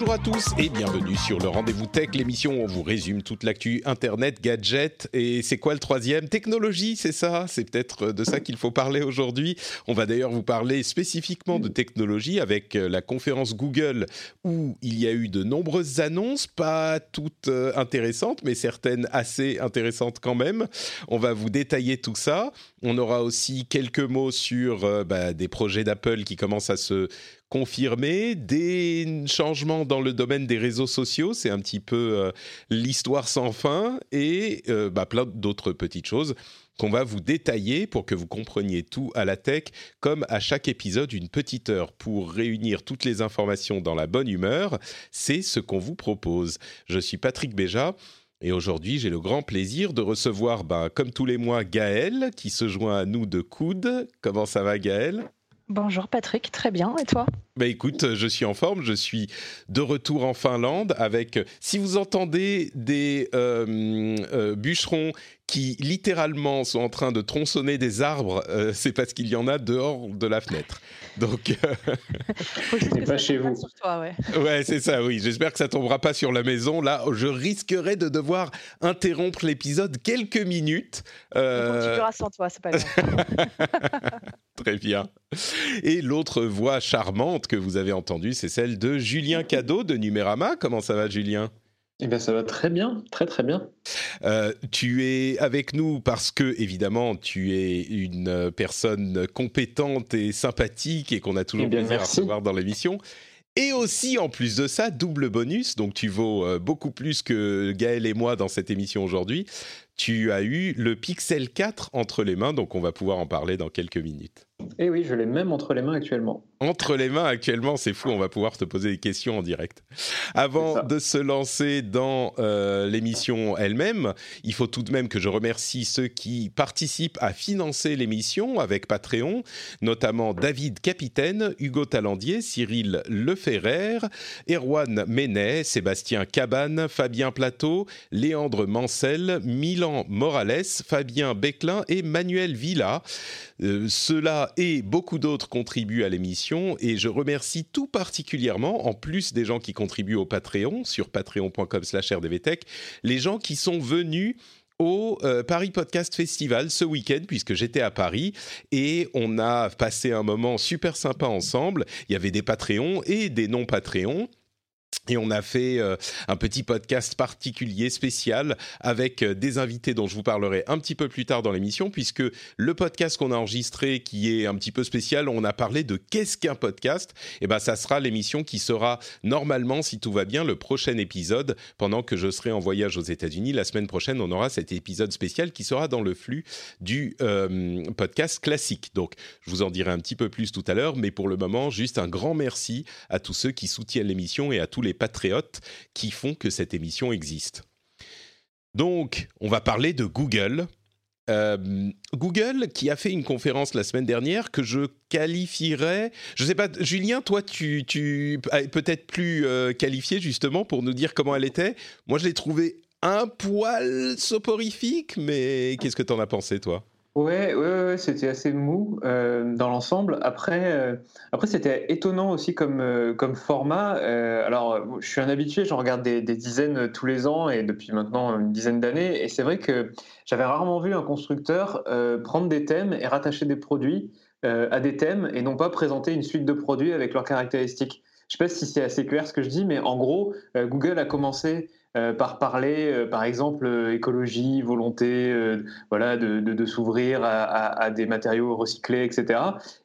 Bonjour à tous et bienvenue sur le Rendez-vous Tech, l'émission où on vous résume toute l'actu Internet, gadgets et c'est quoi le troisième? Technologie, c'est ça? C'est peut-être de ça qu'il faut parler aujourd'hui. On va d'ailleurs vous parler spécifiquement de technologie avec euh, la conférence Google où il y a eu de nombreuses annonces, pas toutes euh, intéressantes, mais certaines assez intéressantes quand même. On va vous détailler tout ça. On aura aussi quelques mots sur euh, bah, des projets d'Apple qui commencent à se confirmer, des changements dans le domaine des réseaux sociaux, c'est un petit peu euh, l'histoire sans fin, et euh, bah, plein d'autres petites choses qu'on va vous détailler pour que vous compreniez tout à la tech, comme à chaque épisode, une petite heure pour réunir toutes les informations dans la bonne humeur. C'est ce qu'on vous propose. Je suis Patrick Béja. Et aujourd'hui, j'ai le grand plaisir de recevoir, bah, comme tous les mois, Gaël, qui se joint à nous de coude. Comment ça va, Gaël? Bonjour Patrick, très bien. Et toi? Bah écoute, je suis en forme, je suis de retour en Finlande avec, si vous entendez des euh, euh, bûcherons qui littéralement sont en train de tronçonner des arbres, euh, c'est parce qu'il y en a dehors de la fenêtre. Donc, c'est pas chez vous. Sur toi, ouais, ouais c'est ça, oui. J'espère que ça tombera pas sur la maison. Là, je risquerais de devoir interrompre l'épisode quelques minutes. On continuera sans toi, c'est pas grave. Très bien. Et l'autre voix charmante que vous avez entendue, c'est celle de Julien Cadeau de Numérama. Comment ça va, Julien? Eh bien, ça va très bien, très très bien. Euh, tu es avec nous parce que, évidemment, tu es une personne compétente et sympathique et qu'on a toujours Eh bien, plaisir à merci. recevoir dans l'émission. Et aussi, en plus de ça, double bonus, donc tu vaux euh, beaucoup plus que Gaël et moi dans cette émission aujourd'hui. Tu as eu le Pixel 4 entre les mains, donc on va pouvoir en parler dans quelques minutes. Et Eh oui, je l'ai même entre les mains actuellement. Entre les mains actuellement, c'est fou, on va pouvoir te poser des questions en direct. Avant de se lancer dans euh, l'émission elle-même, il faut tout de même que je remercie ceux qui participent à financer l'émission avec Patreon, notamment David Capitaine, Hugo Talandier, Cyril Leferrer, Erwan Menet, Sébastien Cabane, Fabien Plateau, Léandre Mancel, Milan Morales, Fabien Beclin et Manuel Villa. Euh, Et beaucoup d'autres contribuent à l'émission et je remercie tout particulièrement, en plus des gens qui contribuent au Patreon, sur patreon.com slash rdvtech, les gens qui sont venus au euh, Paris Podcast Festival ce week-end puisque j'étais à Paris et on a passé un moment super sympa ensemble. Il y avait des Patreons et des non-Patreons. Et on a fait euh, un petit podcast particulier, spécial, avec euh, des invités dont je vous parlerai un petit peu plus tard dans l'émission, puisque le podcast qu'on a enregistré, qui est un petit peu spécial, on a parlé de qu'est-ce qu'un podcast. Et ben, ça sera l'émission qui sera normalement, si tout va bien, le prochain épisode, pendant que je serai en voyage aux États-Unis. La semaine prochaine, on aura cet épisode spécial qui sera dans le flux du euh, podcast classique. Donc, je vous en dirai un petit peu plus tout à l'heure, mais pour le moment, juste un grand merci à tous ceux qui soutiennent l'émission et à tous les patriotes qui font que cette émission existe. Donc, on va parler de Google. Euh, Google qui a fait une conférence la semaine dernière que je qualifierais. Je sais pas, Julien, toi, tu, tu peut-être plus euh, qualifié justement pour nous dire comment elle était. Moi, je l'ai trouvée un poil soporifique, mais qu'est-ce que t'en as pensé, toi? Ouais, ouais, c'était assez mou euh, dans l'ensemble. Après, euh, après c'était étonnant aussi comme, euh, comme format. Alors, je suis un habitué, j'en regarde des, dizaines tous les ans et depuis maintenant une dizaine d'années. Et c'est vrai que j'avais rarement vu un constructeur prendre des thèmes et rattacher des produits à des thèmes et non pas présenter une suite de produits avec leurs caractéristiques. Je sais pas si c'est assez clair ce que je dis, mais en gros, Google a commencé euh, par parler, euh, par exemple, euh, écologie, volonté, voilà, de, de- s'ouvrir à, des matériaux recyclés, etc.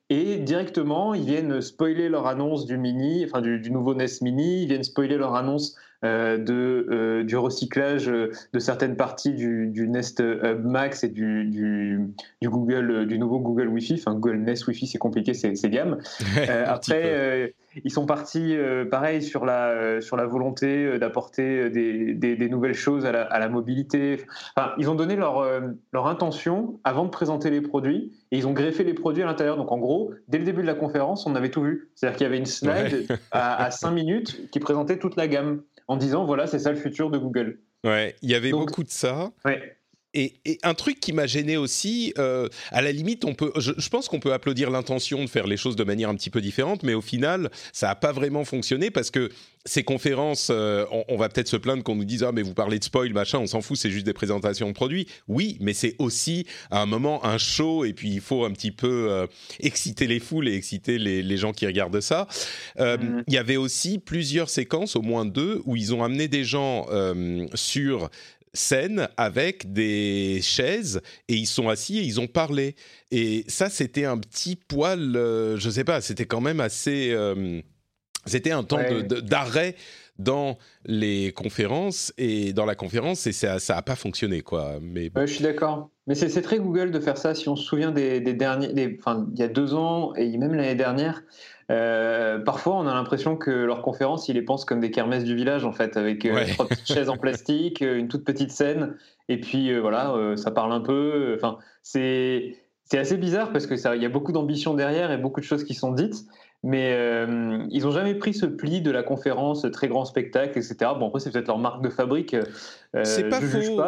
Et directement, ils viennent spoiler leur annonce du mini, enfin du, du nouveau NES Mini. Ils viennent spoiler leur annonce de, euh, du recyclage euh, de certaines parties du, du Nest Hub Max et du, du, du Google, euh, du nouveau Google Wi-Fi. Enfin, Google Nest Wi-Fi, c'est compliqué, c'est gamme. Euh, après, euh, ils sont partis, euh, pareil, sur la, euh, sur la volonté euh, d'apporter euh, des, des, des nouvelles choses à la, à la mobilité. Enfin, ils ont donné leur, euh, leur intention avant de présenter les produits et ils ont greffé les produits à l'intérieur. Donc, en gros, dès le début de la conférence, on avait tout vu. C'est-à-dire qu'il y avait une slide à, à 5 minutes qui présentait toute la gamme en disant voilà, c'est ça le futur de Google. Ouais, il y avait Donc- beaucoup de ça. Ouais. Et, un truc qui m'a gêné aussi, euh, à la limite, on peut, je, pense qu'on peut applaudir l'intention de faire les choses de manière un petit peu différente, mais au final, ça n'a pas vraiment fonctionné parce que ces conférences, euh, on, va peut-être se plaindre qu'on nous dise ah mais vous parlez de spoil machin, on s'en fout, c'est juste des présentations de produits. Oui, mais c'est aussi à un moment un show et puis il faut un petit peu euh, exciter les foules et exciter les, gens qui regardent ça. Mm-hmm. Il y avait aussi plusieurs séquences, au moins deux, où ils ont amené des gens sur scène avec des chaises et ils sont assis et ils ont parlé. Et ça, c'était un petit poil, euh, je sais pas, c'était quand même assez. Euh, c'était un temps d'arrêt dans les conférences et dans la conférence et ça n'a pas fonctionné quoi. Mais je suis d'accord. Mais c'est très Google de faire ça. Si on se souvient des, derniers, enfin il y a deux ans et même l'année dernière, euh, parfois, on a l'impression que leurs conférences, ils les pensent comme des kermesses du village, en fait, avec euh, trois petites chaises en plastique, euh, une toute petite scène, et puis voilà, ça parle un peu. Enfin, c'est c'est assez bizarre parce que ça, il y a beaucoup d'ambition derrière et beaucoup de choses qui sont dites, mais ils n'ont jamais pris ce pli de la conférence, très grand spectacle, etc. Bon, après, c'est peut-être leur marque de fabrique. c'est pas faux.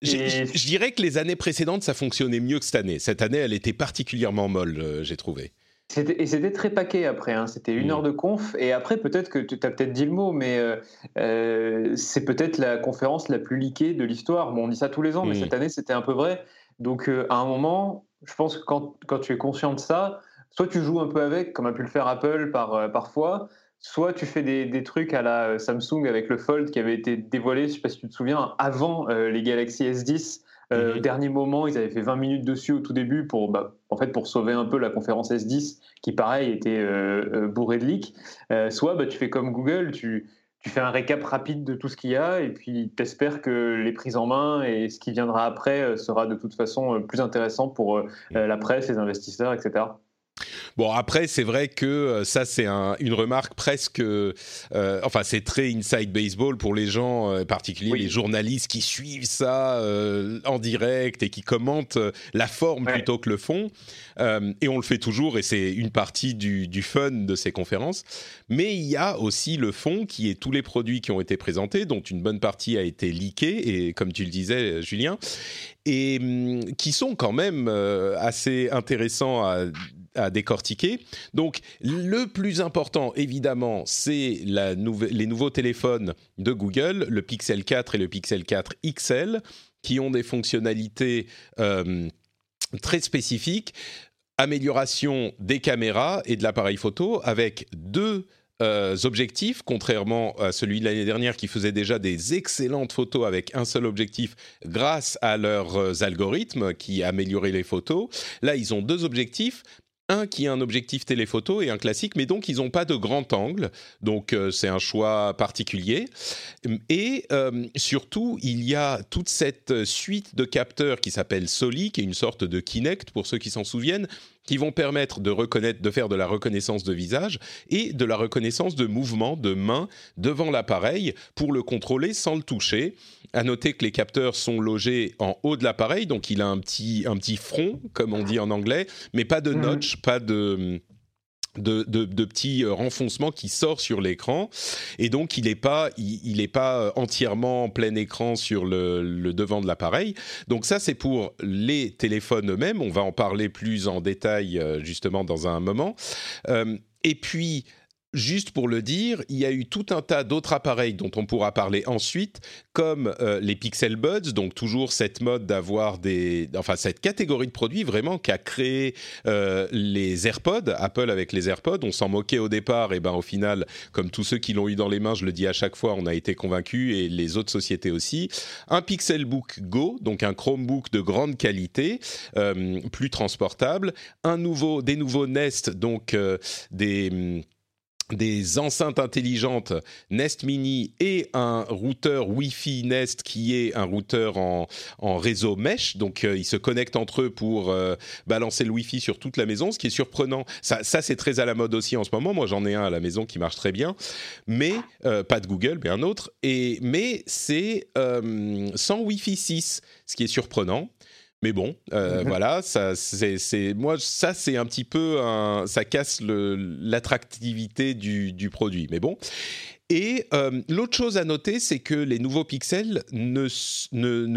Je dirais que les années précédentes, ça fonctionnait mieux que cette année. Cette année, elle était particulièrement molle, j'ai trouvé. Et c'était très paquet après, hein. c'était une mmh. heure de conf, et après peut-être que tu as peut-être dit le mot, mais euh, euh, c'est peut-être la conférence la plus liquée de l'histoire. Bon, on dit ça tous les ans, mais mmh. cette année c'était un peu vrai. Donc euh, à un moment, je pense que quand, quand, tu es conscient de ça, soit tu joues un peu avec, comme a pu le faire Apple par, parfois, soit tu fais des, des, trucs à la Samsung avec le Fold qui avait été dévoilé, je ne sais pas si tu te souviens, avant les Galaxy S10. Euh, mhm. Dernier moment, ils avaient fait 20 minutes dessus au tout début pour, bah, en fait, pour sauver un peu la conférence S10 qui, pareil, était euh, euh, bourrée de leaks. soit bah, tu fais comme Google, tu, tu fais un récap rapide de tout ce qu'il y a et puis tu espères que les prises en main et ce qui viendra après sera de toute façon plus intéressant pour la presse, les investisseurs, etc. Bon, après, c'est vrai que euh, ça, c'est une remarque presque. Euh, enfin, c'est très inside baseball pour les gens, euh, particuliers les journalistes qui suivent ça en direct et qui commentent la forme plutôt que le fond. et on le fait toujours, et c'est une partie du, du, fun de ces conférences. Mais il y a aussi le fond qui est tous les produits qui ont été présentés, dont une bonne partie a été leakée, et comme tu le disais, Julien, et hum, qui sont quand même assez intéressants à à décortiquer. Donc, le plus important, évidemment, c'est les nouveaux téléphones de Google, le Pixel 4 et le Pixel 4 XL, qui ont des fonctionnalités euh, très spécifiques. Amélioration des caméras et de l'appareil photo avec deux euh, objectifs, contrairement à celui de l'année dernière qui faisait déjà des excellentes photos avec un seul objectif grâce à leurs euh, algorithmes qui amélioraient les photos. Là, ils ont deux objectifs, un qui a un objectif téléphoto et un classique, mais donc ils n'ont pas de grand angle, donc euh, c'est un choix particulier. Et euh, surtout, il y a toute cette suite de capteurs qui s'appelle Soli, qui est une sorte de Kinect pour ceux qui s'en souviennent, qui vont permettre de reconnaître, de faire de la reconnaissance de visage et de la reconnaissance de mouvement de main devant l'appareil pour le contrôler sans le toucher. À noter que les capteurs sont logés en haut de l'appareil, donc il a un petit, un petit front, comme on dit en anglais, mais pas de mmh. notch, pas de de, petits euh, renfoncements qui sort sur l'écran. Et donc il n'est pas il, pas euh, entièrement en plein écran sur le, devant de l'appareil. Donc ça c'est pour les téléphones eux-mêmes. On va en parler plus en détail euh, justement dans un moment. Et puis Juste pour le dire, il y a eu tout un tas d'autres appareils dont on pourra parler ensuite, comme euh, les Pixel Buds, donc toujours cette mode d'avoir des, enfin cette catégorie de produits vraiment qu'a créé euh, les AirPods, Apple avec les AirPods. On s'en moquait au départ, et ben au final, comme tous ceux qui l'ont eu dans les mains, je le dis à chaque fois, on a été convaincus et les autres sociétés aussi. Un Pixelbook Go, donc un Chromebook de grande qualité, euh, plus transportable. Un nouveau, des nouveaux Nest, donc des des enceintes intelligentes Nest Mini et un routeur Wi-Fi Nest qui est un routeur en, réseau mesh. Donc euh, ils se connectent entre eux pour euh, balancer le Wi-Fi sur toute la maison, ce qui est surprenant. Ça, c'est très à la mode aussi en ce moment. Moi j'en ai un à la maison qui marche très bien, mais euh, pas de Google, mais un autre. Et mais c'est sans Wi-Fi 6, ce qui est surprenant. Mais bon, euh, mhm. voilà, ça, c'est, moi, ça, c'est un petit peu, un, ça casse l'attractivité du, du, produit. Mais bon. Et euh, l'autre chose à noter, c'est que les nouveaux pixels ne,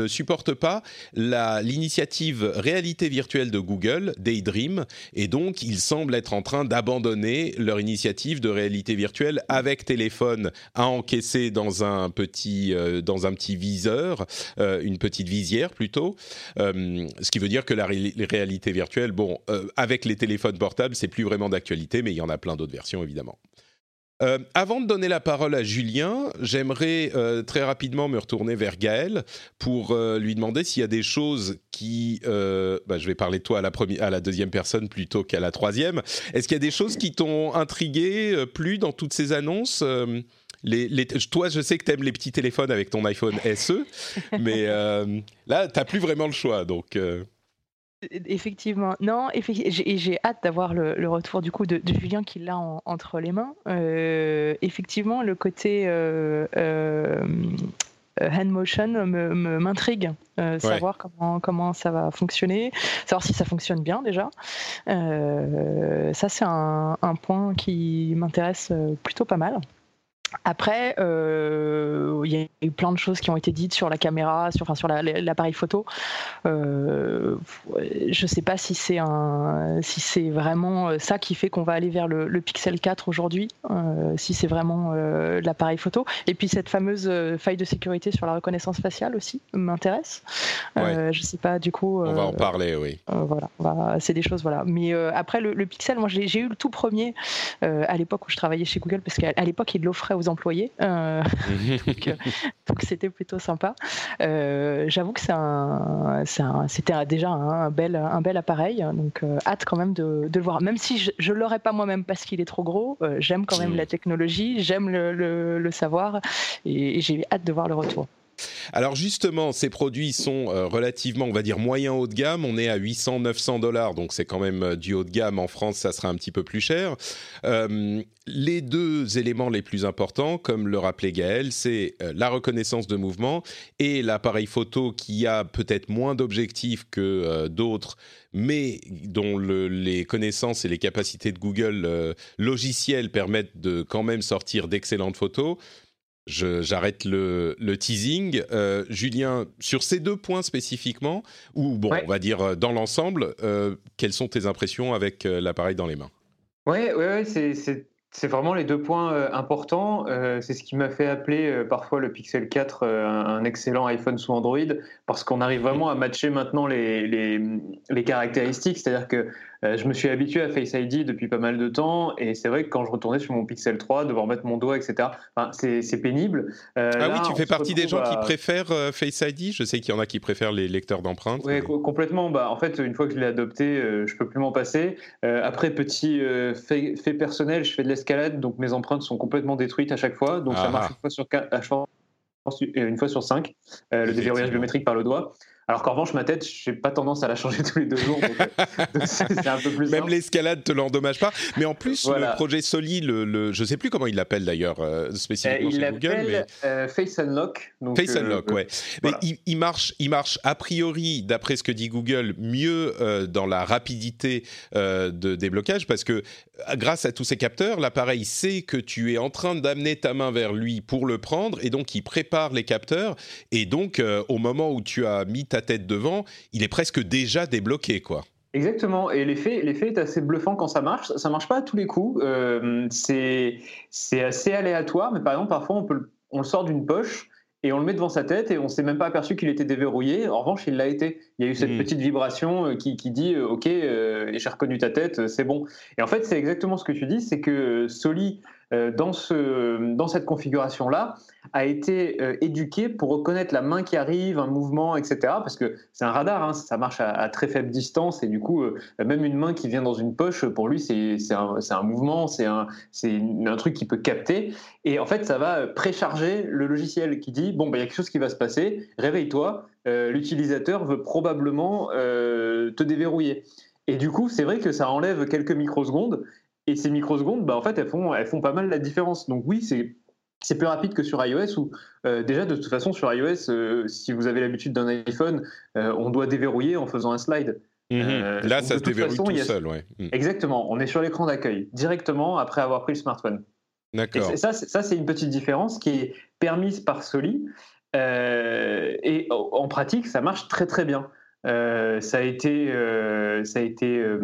supportent pas l'initiative réalité virtuelle de Google, Daydream, et donc ils semblent être en train d'abandonner leur initiative de réalité virtuelle avec téléphone à encaisser dans un petit, euh, dans un petit viseur, euh, une petite visière plutôt, ce qui veut dire que la réalité virtuelle, bon, avec les téléphones portables, c'est plus vraiment d'actualité, mais il y en a plein d'autres versions évidemment. Euh, avant de donner la parole à Julien, j'aimerais euh, très rapidement me retourner vers Gaël pour euh, lui demander s'il y a des choses qui... Bah, je vais parler de toi à la, première, à la deuxième personne plutôt qu'à la troisième. Est-ce qu'il y a des choses qui t'ont intrigué, plus dans toutes ces annonces toi, je sais que tu aimes les petits téléphones avec ton iPhone SE, mais là, tu n'as plus vraiment le choix. Donc, Effectivement, non, j'ai hâte d'avoir le, retour du coup de, Julien qui l'a entre les mains. Euh, effectivement, le côté euh, euh, hand motion m'intrigue, savoir comment, comment ça va fonctionner, savoir si ça fonctionne bien déjà. ça, c'est un, point qui m'intéresse plutôt pas mal. Après, euh, il y a eu plein de choses qui ont été dites sur la caméra, sur, enfin, sur l'appareil photo. Euh, je ne sais pas si c'est si c'est vraiment ça qui fait qu'on va aller vers le, Pixel 4 aujourd'hui, euh, si c'est vraiment l'appareil photo. Et puis cette fameuse faille de sécurité sur la reconnaissance faciale aussi m'intéresse. je ne sais pas du coup. on va en parler, oui. voilà, c'est des choses, voilà. Mais après le, le Pixel, moi j'ai eu le tout premier à l'époque où je travaillais chez Google parce qu'à l'époque il l'offrait aux employés. Euh, euh, donc c'était plutôt sympa. Euh, j'avoue que c'était déjà un bel, un bel appareil. Donc hâte quand même de, le voir. Même si je ne l'aurais pas moi-même parce qu'il est trop gros, j'aime quand même mm. la technologie, j'aime le, le, savoir et j'ai hâte de voir le retour. Alors justement, ces produits sont euh, relativement, on va dire, moyen haut de gamme. On est à 800-900 dollars, donc c'est quand même euh, du haut de gamme. En France, ça sera un petit peu plus cher. Euh, les deux éléments les plus importants, comme le rappelait Gaël, c'est la reconnaissance de mouvement et l'appareil photo qui a peut-être moins d'objectifs que d'autres, mais dont les connaissances et les capacités de Google logiciels permettent de quand même sortir d'excellentes photos j'arrête le, teasing. Euh, Julien, sur ces deux points spécifiquement, ou bon, on va dire euh, dans l'ensemble, euh, quelles sont tes impressions avec l'appareil dans les mains? Oui, ouais, ouais, c'est vraiment les deux points importants. c'est ce qui m'a fait appeler parfois le Pixel 4 un, excellent iPhone sous Android, parce qu'on arrive vraiment à matcher maintenant les, les, les caractéristiques. C'est-à-dire que euh, je me suis habitué à Face ID depuis pas mal de temps et c'est vrai que quand je retournais sur mon Pixel 3, devoir mettre mon doigt, etc., c'est pénible. Euh, ah oui, tu fais partie des gens qui préfèrent euh, Face ID Je sais qu'il y en a qui préfèrent les lecteurs d'empreintes. Oui, complètement. Bah, en fait, une fois que je l'ai adopté, je peux plus m'en passer. après, petit fait, personnel, je fais de l'escalade, donc mes empreintes sont complètement détruites à chaque fois. Donc ça ah marche une fois sur une fois sur cinq, le déverrouillage biométrique par le doigt. Alors qu'en revanche, ma tête, je n'ai pas tendance à la changer tous les deux jours. Euh, c'est un peu plus. Même l'escalade te l'endommage pas. Mais en plus, le projet Soli, le, je ne sais plus comment il l'appelle d'ailleurs, euh, spécifiquement euh, sur Google. Mais... Face Unlock. Donc, Face Unlock, ouais. Mais il, marche, il marche a priori, d'après ce que dit Google, mieux dans la rapidité de déblocage parce que grâce à tous ces capteurs, l'appareil sait que tu es en train d'amener ta main vers lui pour le prendre et donc il prépare les capteurs. Et donc, au moment où tu as mis ta tête devant, il est presque déjà débloqué, quoi. Exactement, et l'effet, l'effet est assez bluffant quand ça marche. Ça marche pas à tous les coups. Euh, c'est, c'est assez aléatoire, mais par exemple, parfois on, peut, on le sort d'une poche et on le met devant sa tête et on s'est même pas aperçu qu'il était déverrouillé. En revanche, il l'a été. Il y a eu cette hmm. petite vibration euh, qui, qui dit euh, OK, j'ai reconnu ta tête, c'est bon. Et en fait, c'est exactement ce que tu dis, c'est que Soli euh, dans, ce, dans cette configuration-là a été euh, éduqué pour reconnaître la main qui arrive, un mouvement, etc. Parce que c'est un radar, hein, ça marche à, très faible distance et du coup, euh, même une main qui vient dans une poche, pour lui, c'est un, mouvement, c'est un, truc qui peut capter. Et en fait, ça va précharger le logiciel qui dit, bon, bah, il y a quelque chose qui va se passer, réveille-toi, l'utilisateur veut probablement te déverrouiller. Et du coup, c'est vrai que ça enlève quelques microsecondes et ces microsecondes, bah, en fait, elles font, elles font pas mal la différence. Donc oui, c'est c'est plus rapide que sur iOS où euh, déjà de toute façon sur iOS, euh, si vous avez l'habitude d'un iPhone, euh, on doit déverrouiller en faisant un slide. Mhm. Là, ça se déverrouille tout seul, ouais. Mhm. Exactement. On est sur l'écran d'accueil directement après avoir pris le smartphone. D'accord. Ça, ça c'est une petite différence qui est permise par Soli. et en pratique, ça marche très très bien. Euh, ça a été, euh, ça a été euh,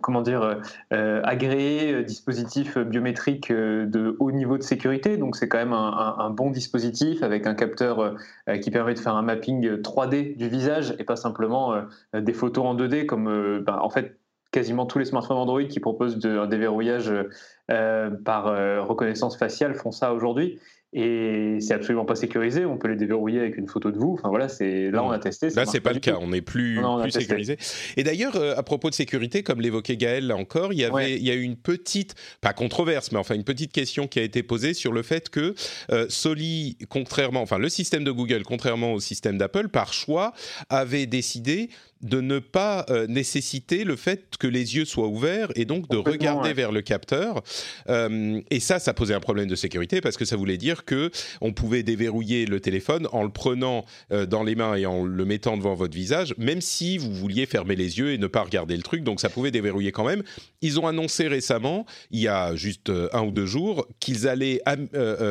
comment dire, agréé, dispositif biométrique de haut niveau de sécurité. Donc c'est quand même un, bon dispositif avec un capteur qui permet de faire un mapping 3D du visage et pas simplement des photos en 2D comme ben, en fait quasiment tous les smartphones Android qui proposent un déverrouillage par reconnaissance faciale font ça aujourd'hui et c'est absolument pas sécurisé. On peut les déverrouiller avec une photo de vous. Enfin voilà, c'est là on a testé. Là c'est pas le cas. On n'est plus, plus sécurisé. Et d'ailleurs, euh, à propos de sécurité, comme l'évoquait Gaël là encore, il y avait, il y a eu une petite, pas controverse, mais enfin une petite question qui a été posée sur le fait que euh, Soli, contrairement, enfin le système de Google, contrairement au système d'Apple, par choix, avait décidé de ne pas euh, nécessiter le fait que les yeux soient ouverts et donc de regarder vers le capteur. Euh, et ça, ça posait un problème de sécurité parce que ça voulait dire que on pouvait déverrouiller le téléphone en le prenant euh, dans les mains et en le mettant devant votre visage, même si vous vouliez fermer les yeux et ne pas regarder le truc. Donc ça pouvait déverrouiller quand même. Ils ont annoncé récemment, il y a juste un ou deux jours, qu'ils allaient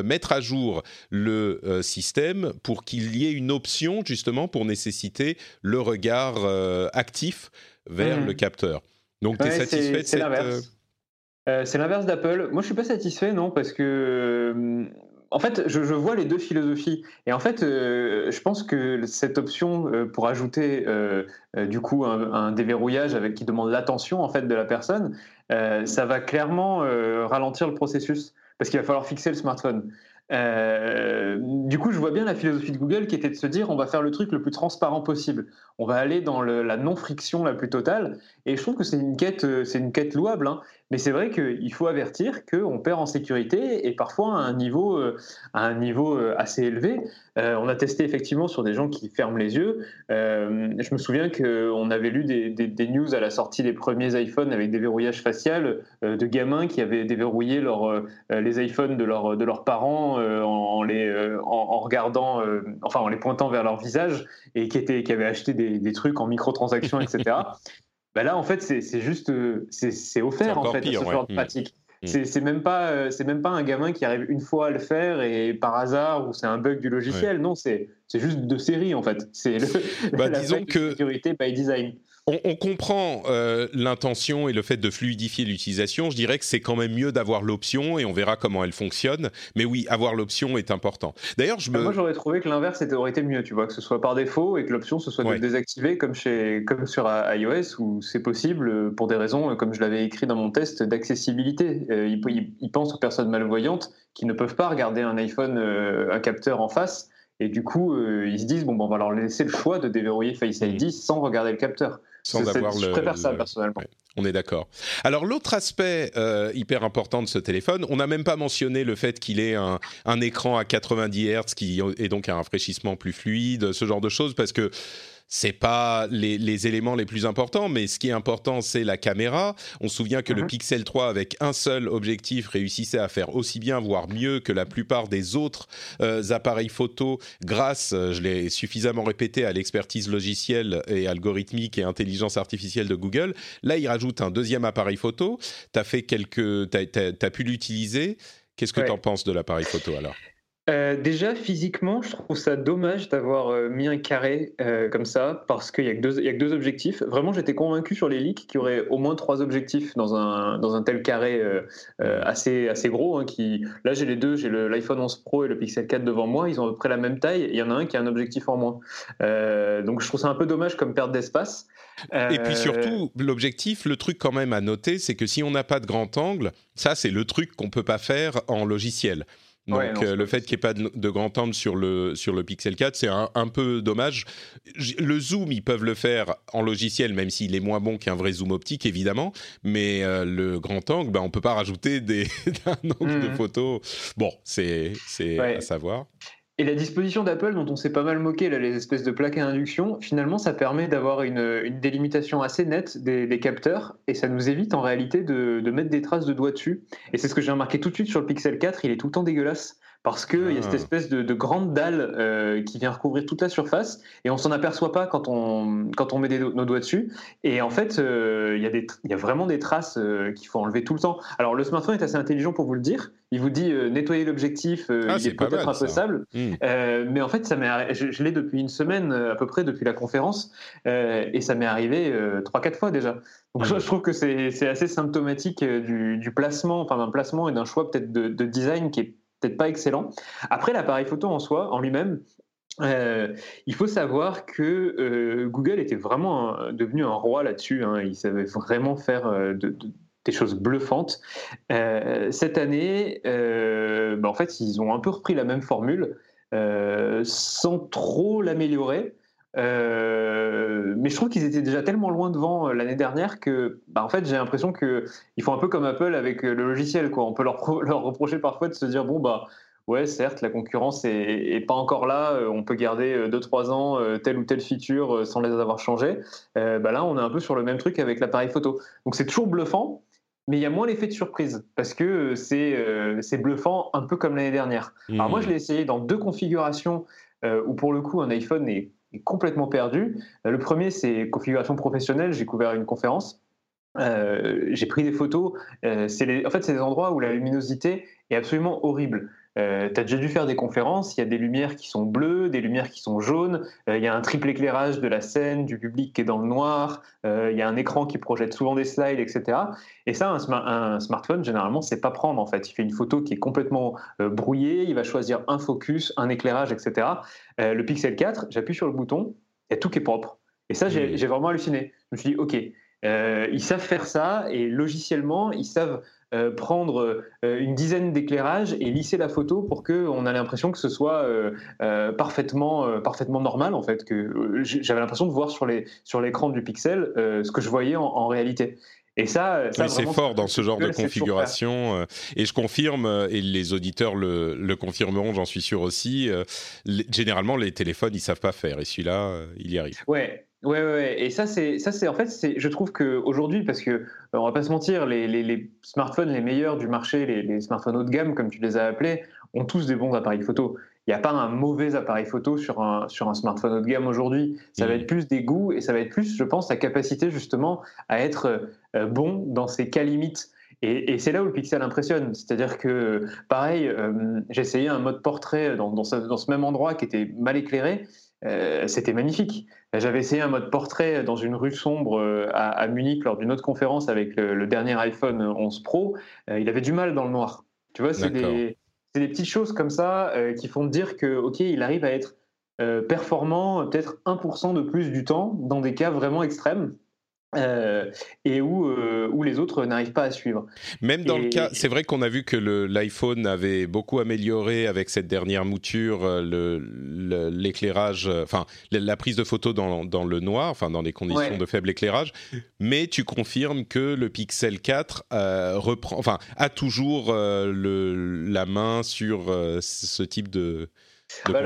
mettre à jour le système pour qu'il y ait une option justement pour nécessiter le regard actif vers mhm. le capteur. Donc, tu es satisfait de cette. Euh, euh, c'est l'inverse d'Apple. Moi, je suis pas satisfait, non, parce que en fait, je, vois les deux philosophies. Et en fait, je pense que cette option pour ajouter du coup un, déverrouillage avec qui demande l'attention en fait de la personne, ça va clairement ralentir le processus parce qu'il va falloir fixer le smartphone. Euh, du coup, je vois bien la philosophie de Google qui était de se dire on va faire le truc le plus transparent possible. On va aller dans la non-friction la plus totale. Et je trouve que c'est une quête, euh, une quête louable. Hein. Mais c'est vrai qu'il faut avertir qu'on perd en sécurité et parfois à un niveau, euh, un niveau assez élevé. on a testé effectivement sur des gens qui ferment les yeux. je me souviens qu'on avait lu des, news à la sortie des premiers iPhones avec des verrouillages facial de gamins qui avaient déverrouillé leur, les iPhones de, leur, de leurs parents euh, en, les, euh, en, regardant, euh, enfin en les pointant vers leur visage et qui, étaient, qui avaient acheté des, des trucs en microtransactions, etc. bah là, en fait, c'est juste, c'est offert en fait, ce genre de mmh. pratique. Mmh. C'est même pas, c'est même pas un gamin qui arrive une fois à le faire et par hasard ou c'est un bug du logiciel. Non, c'est juste de série en fait. C'est bah, la disons que sécurité by design on, comprend euh, l'intention et le fait de fluidifier l'utilisation. Je dirais que c'est quand même mieux d'avoir l'option et on verra comment elle fonctionne. Mais oui, avoir l'option est important. D'ailleurs, je Moi, j'aurais trouvé que l'inverse aurait été mieux, tu vois, que ce soit par défaut et que l'option ce soit de désactiver comme, chez, comme sur iOS où c'est possible euh, pour des raisons, comme je l'avais écrit dans mon test, d'accessibilité. Euh, il, pense aux personnes malvoyantes qui ne peuvent pas regarder un iPhone, un capteur en face. Et du coup, ils se disent, bon, bon, on va leur laisser le choix de déverrouiller Face ID mmh. sans regarder le capteur sans avoir je préfère ça personnellement. on est d'accord. Alors l'autre aspect euh, hyper important de ce téléphone, on n'a même pas mentionné le fait qu'il ait un, un, écran à 90 Hz qui est donc un rafraîchissement plus fluide, ce genre de choses, parce que c'est pas les, éléments les plus importants, mais ce qui est important, c'est la caméra. On se souvient que le mhm. Pixel 3, avec un seul objectif, réussissait à faire aussi bien, voire mieux que la plupart des autres euh, appareils photo, grâce, euh, je l'ai suffisamment répété, à l'expertise logicielle et algorithmique et intelligence artificielle de Google. Là, il rajoute un deuxième appareil photo. Tu as fait quelques, as, pu l'utiliser. Qu'est-ce que tu en penses de l'appareil photo alors? Euh, déjà, physiquement, je trouve ça dommage d'avoir euh, mis un carré euh, comme ça, parce qu'il n'y a, que deux, a que deux objectifs. Vraiment, j'étais convaincu sur les leaks qu'il y aurait au moins trois objectifs dans un, dans un tel carré assez, assez gros. Hein, qui... Là, j'ai les deux, j'ai l'iPhone 11 Pro et le Pixel 4 devant moi, ils ont à peu près la même taille, il y en a un qui a un objectif en moins. donc, je trouve ça un peu dommage comme perte d'espace. Et puis surtout, l'objectif, le truc quand même à noter, c'est que si on n'a pas de grand angle, ça c'est le truc qu'on peut pas faire en logiciel. Donc euh, le fait qu'il n'y ait pas de, grand angle sur le, sur le Pixel 4, c'est un, peu dommage. Le zoom, ils peuvent le faire en logiciel, même s'il est moins bon qu'un vrai zoom optique, évidemment. Mais euh, le grand angle, ben, on ne peut pas rajouter des, un angle de mmh. photo. Bon, c'est à savoir. Et la disposition d'Apple, dont on s'est pas mal moqué, là, les espèces de plaques à induction, finalement, ça permet d'avoir une, délimitation assez nette des, capteurs et ça nous évite en réalité de, mettre des traces de doigts dessus. Et c'est ce que j'ai remarqué tout de suite sur le Pixel 4, il est tout le temps dégueulasse parce qu'il y a cette ah. espèce de, grande dalle euh, qui vient recouvrir toute la surface et on s'en aperçoit pas quand on, quand on met nos doigts dessus. Et en fait, euh, il, y a des, il y a vraiment des traces euh, qu'il faut enlever tout le temps. Alors le smartphone est assez intelligent pour vous le dire. Il vous dit nettoyer l'objectif, ah, il est, peut-être un peu sable. Hmm. mais en fait, ça m'est, je, je l'ai depuis une semaine à peu près, depuis la conférence, et ça m'est arrivé trois, quatre fois déjà. Donc hmm. je, trouve que c'est, assez symptomatique du, placement, enfin d'un placement et d'un choix peut-être de, de design qui est peut-être pas excellent. Après, l'appareil photo en soi, en lui-même, euh, il faut savoir que euh, Google était vraiment devenu un roi là-dessus. Hein. Il savait vraiment faire euh, des choses bluffantes. cette année, bah, en fait, ils ont un peu repris la même formule sans trop l'améliorer. Euh, mais je trouve qu'ils étaient déjà tellement loin devant euh, l'année dernière que, bah, en fait, j'ai l'impression qu'ils font un peu comme Apple avec euh, le logiciel. Quoi. On peut leur, leur, reprocher parfois de se dire bon, bah, ouais, certes, la concurrence est, pas encore là. On peut garder 2-3 ans telle ou telle feature sans les avoir changées. bah, là, on est un peu sur le même truc avec l'appareil photo. Donc, c'est toujours bluffant. Mais il y a moins l'effet de surprise parce que c'est bluffant un peu comme l'année dernière. Alors moi, je l'ai essayé dans deux configurations où pour le coup un iPhone est complètement perdu. Le premier, c'est configuration professionnelle. J'ai couvert une conférence. Euh, j'ai pris des photos. Euh, en fait, c'est des endroits où la luminosité est absolument horrible. Euh, tu as déjà dû faire des conférences, il y a des lumières qui sont bleues, des lumières qui sont jaunes, euh, il y a un triple éclairage de la scène, du public qui est dans le noir, euh, il y a un écran qui projette souvent des slides, etc. Et ça, un, smartphone, généralement, c'est pas prendre en fait. Il fait une photo qui est complètement brouillée, il va choisir un focus, un éclairage, etc. le Pixel 4, j'appuie sur le bouton, a tout qui est propre. Et ça, j'ai vraiment halluciné. Je me suis dit, OK, ils savent faire ça et logiciellement, ils savent euh, prendre euh, une dizaine d'éclairages et lisser la photo pour qu'on ait l'impression que ce soit euh, parfaitement, parfaitement normal en fait. Que j'avais l'impression de voir sur les sur l'écran du Pixel ce que je voyais en, réalité. Et ça, c'est fort dans ce genre de configuration. et je confirme, et les auditeurs le, le confirmeront, j'en suis sûr aussi. généralement, les téléphones, ils savent pas faire, et celui-là, il y arrive. Ouais. Ouais, ouais, et ça, c'est, ça, c'est en fait, c'est, je trouve qu'aujourd'hui, parce que, euh, on va pas se mentir, les, les, smartphones les meilleurs du marché, les, les, smartphones haut de gamme, comme tu les as appelés, ont tous des bons appareils photo. Il n'y a pas un mauvais appareil photo sur un, sur un smartphone haut de gamme aujourd'hui. Ça va mmh. être plus des goûts et ça va être plus, je pense, la capacité justement à être euh, bon dans ses cas limites. Et, et, c'est là où le pixel impressionne. C'est-à-dire que, pareil, euh, j'ai essayé un mode portrait dans, dans, ce, dans, ce, même endroit qui était mal éclairé. Euh, c'était magnifique. J'avais essayé un mode portrait dans une rue sombre euh, à, Munich lors d'une autre conférence avec le, dernier iPhone 11 Pro. Euh, il avait du mal dans le noir. Tu vois, c'est des, des, petites choses comme ça qui font dire que, ok, il arrive à être performant peut-être 1% de plus du temps dans des cas vraiment extrêmes. Euh, et où, euh, où les autres n'arrivent pas à suivre. Même dans le cas, c'est vrai qu'on a vu que l'iPhone avait beaucoup amélioré avec cette dernière mouture euh, l'éclairage, enfin la prise de photo dans, dans, le noir, enfin dans des conditions de faible éclairage. Mais tu confirmes que le Pixel 4 reprend, enfin a toujours le, la main sur ce type de bah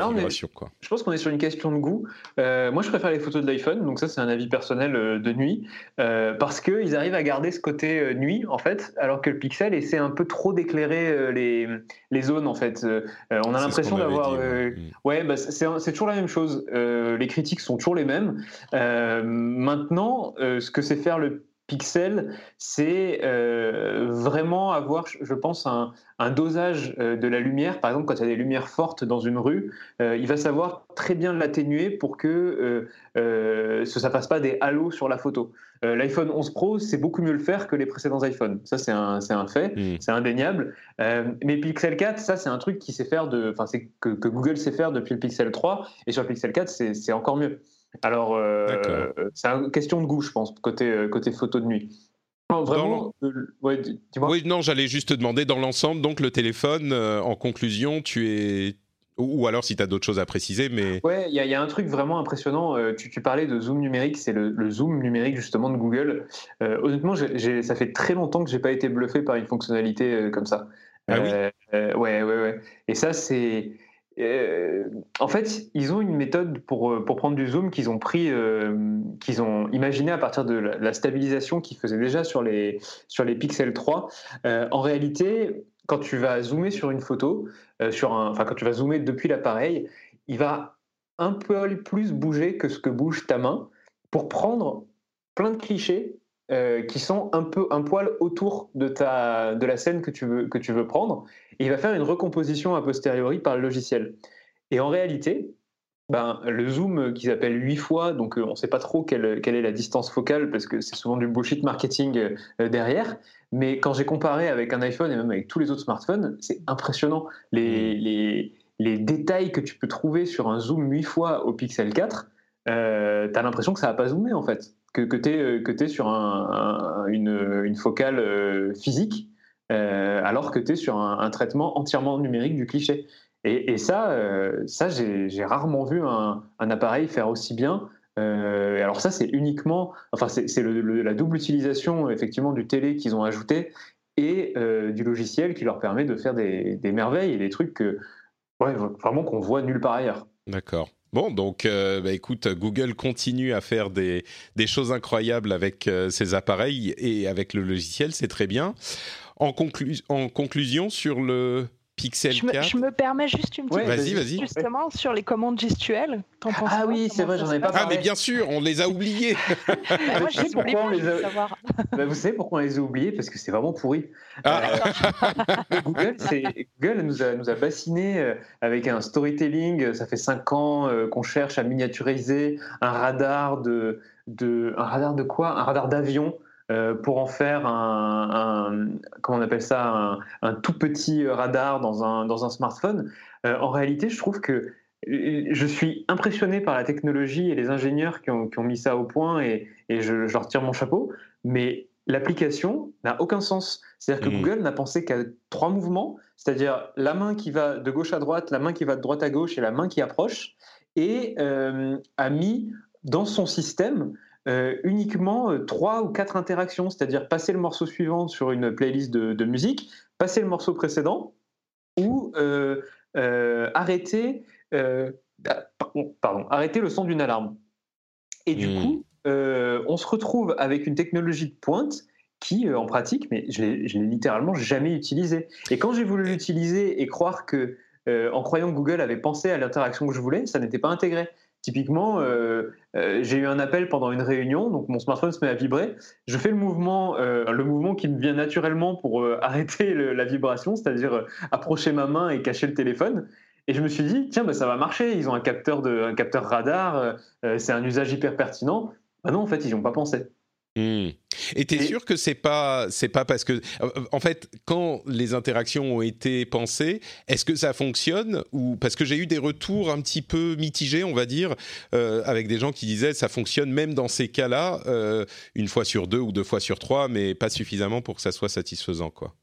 je pense qu'on est sur une question de goût. Euh, moi, je préfère les photos de l'iPhone, donc ça, c'est un avis personnel euh, de nuit, euh, parce qu'ils arrivent à garder ce côté nuit, en fait, alors que le Pixel essaie un peu trop d'éclairer les, les, zones, en fait. on a l'impression d'avoir. Mm. Ouais, bah, c'est toujours la même chose. les critiques sont toujours les mêmes. maintenant, ce que c'est faire le Pixel, c'est euh, vraiment avoir, je pense, un, dosage euh, de la lumière. Par exemple, quand il y a des lumières fortes dans une rue, euh, il va savoir très bien l'atténuer pour que ça ne fasse pas des halos sur la photo. L'iPhone 11 Pro, c'est beaucoup mieux le faire que les précédents iPhones. Ça, c'est un, un, fait, hmm. c'est indéniable. mais Pixel 4, ça, c'est un truc qui sait faire de, que, Google sait faire depuis le Pixel 3, et sur le Pixel 4, c'est encore mieux. Alors, euh, c'est une question de goût, je pense, côté, euh, côté photo de nuit. vraiment, euh, Oui, non, j'allais juste te demander, dans l'ensemble, donc le téléphone, en conclusion, tu es... Ou alors si tu as d'autres choses à préciser, mais... Ouais, il y, a un truc vraiment impressionnant. Tu, parlais de zoom numérique, c'est le, zoom numérique justement de Google. honnêtement, ça fait très longtemps que j'ai pas été bluffé par une fonctionnalité comme ça. Ah oui? Ouais, ouais, ouais. Et ça, c'est en fait, ils ont une méthode pour, pour prendre du zoom qu'ils ont pris, qu'ils ont imaginé à partir de la, stabilisation qu'ils faisaient déjà sur les, sur les Pixel 3. en réalité, quand tu vas zoomer sur une photo, sur un, enfin quand tu vas zoomer depuis l'appareil, il va un peu plus bouger que ce que bouge ta main pour prendre plein de clichés euh, qui sont un peu un poil autour de ta de la scène que tu veux que tu veux prendre et il va faire une recomposition a posteriori par le logiciel. Et en réalité, ben, le zoom qu'ils appellent 8 fois, donc euh, on ne sait pas trop quelle, quelle, est la distance focale parce que c'est souvent du bullshit marketing euh, derrière. Mais quand j'ai comparé avec un iPhone et même avec tous les autres smartphones, c'est impressionnant. Les, mmh. les, les, détails que tu peux trouver sur un zoom 8 fois au Pixel 4, euh, tu as l'impression que ça n'a pas zoomé en fait que, que tu es, euh, sur un, une, une, focale euh, physique, euh, alors que tu es sur un, traitement entièrement numérique du cliché. Et, et ça, ça j'ai rarement vu un, un, appareil faire aussi bien. Alors ça, c'est uniquement, enfin c'est la double utilisation effectivement du télé qu'ils ont ajouté et du logiciel qui leur permet de faire des, des merveilles et des trucs que, ouais, vraiment qu'on voit nulle part ailleurs. D'accord. Bon, donc, euh, bah, écoute, Google continue à faire des, choses incroyables avec euh, ses appareils et avec le logiciel, c'est très bien. En, en conclusion, sur le Pixel je me, 4. Je me permets juste une petite vas-y, vas-y. Justement, sur les commandes gestuelles. Ah oui, c'est vrai, j'en avais pas parlé. Ah, mais bien sûr, on les a oubliés. bah, moi, je sais pourquoi on les a... savoir. bah, vous savez pourquoi on les a oubliés? Parce que c'est vraiment pourri. Ah. Euh, Google, Google nous, a, nous a bassiné euh, avec un storytelling. Ça fait 5 ans euh, qu'on cherche à miniaturiser un radar de, de, un radar de quoi? Un radar d'avion euh, pour en faire un, comment on appelle ça, un, tout petit radar dans un, dans un smartphone. Euh, en réalité, je trouve que euh, je suis impressionné par la technologie et les ingénieurs qui ont, qui ont mis ça au point et, et je, leur tire mon chapeau, mais l'application n'a aucun sens. C'est-à-dire que mmh. Google n'a pensé qu'à trois mouvements, c'est-à-dire la main qui va de gauche à droite, la main qui va de droite à gauche et la main qui approche, et a mis dans son système euh, uniquement euh, trois ou quatre interactions, c'est-à-dire passer le morceau suivant sur une playlist de, musique, passer le morceau précédent, ou euh, arrêter, ah, pardon, arrêter le son d'une alarme. Et du hmm. coup, on se retrouve avec une technologie de pointe qui, en pratique, mais je l'ai littéralement jamais utilisée. Et quand j'ai voulu l'utiliser et croire que, en croyant que Google avait pensé à l'interaction que je voulais, ça n'était pas intégré. Typiquement, euh, euh, j'ai eu un appel pendant une réunion, donc mon smartphone se met à vibrer. Je fais le mouvement, euh, le mouvement qui me vient naturellement pour arrêter la vibration, c'est-à-dire approcher ma main et cacher le téléphone. Et je me suis dit, tiens, bah, ça va marcher. Ils ont un capteur, de, un capteur radar, c'est un usage hyper pertinent. Bah non, en fait, ils n'y ont pas pensé. Hmm. Et tu es sûr que c'est pas c'est pas parce que en fait quand les interactions ont été pensées, est-ce que ça fonctionne ou parce que j'ai eu des retours un petit peu mitigés, on va dire, euh, avec des gens qui disaient ça fonctionne même dans ces cas-là euh, une fois sur deux ou deux fois sur trois, mais pas suffisamment pour que ça soit satisfaisant quoi.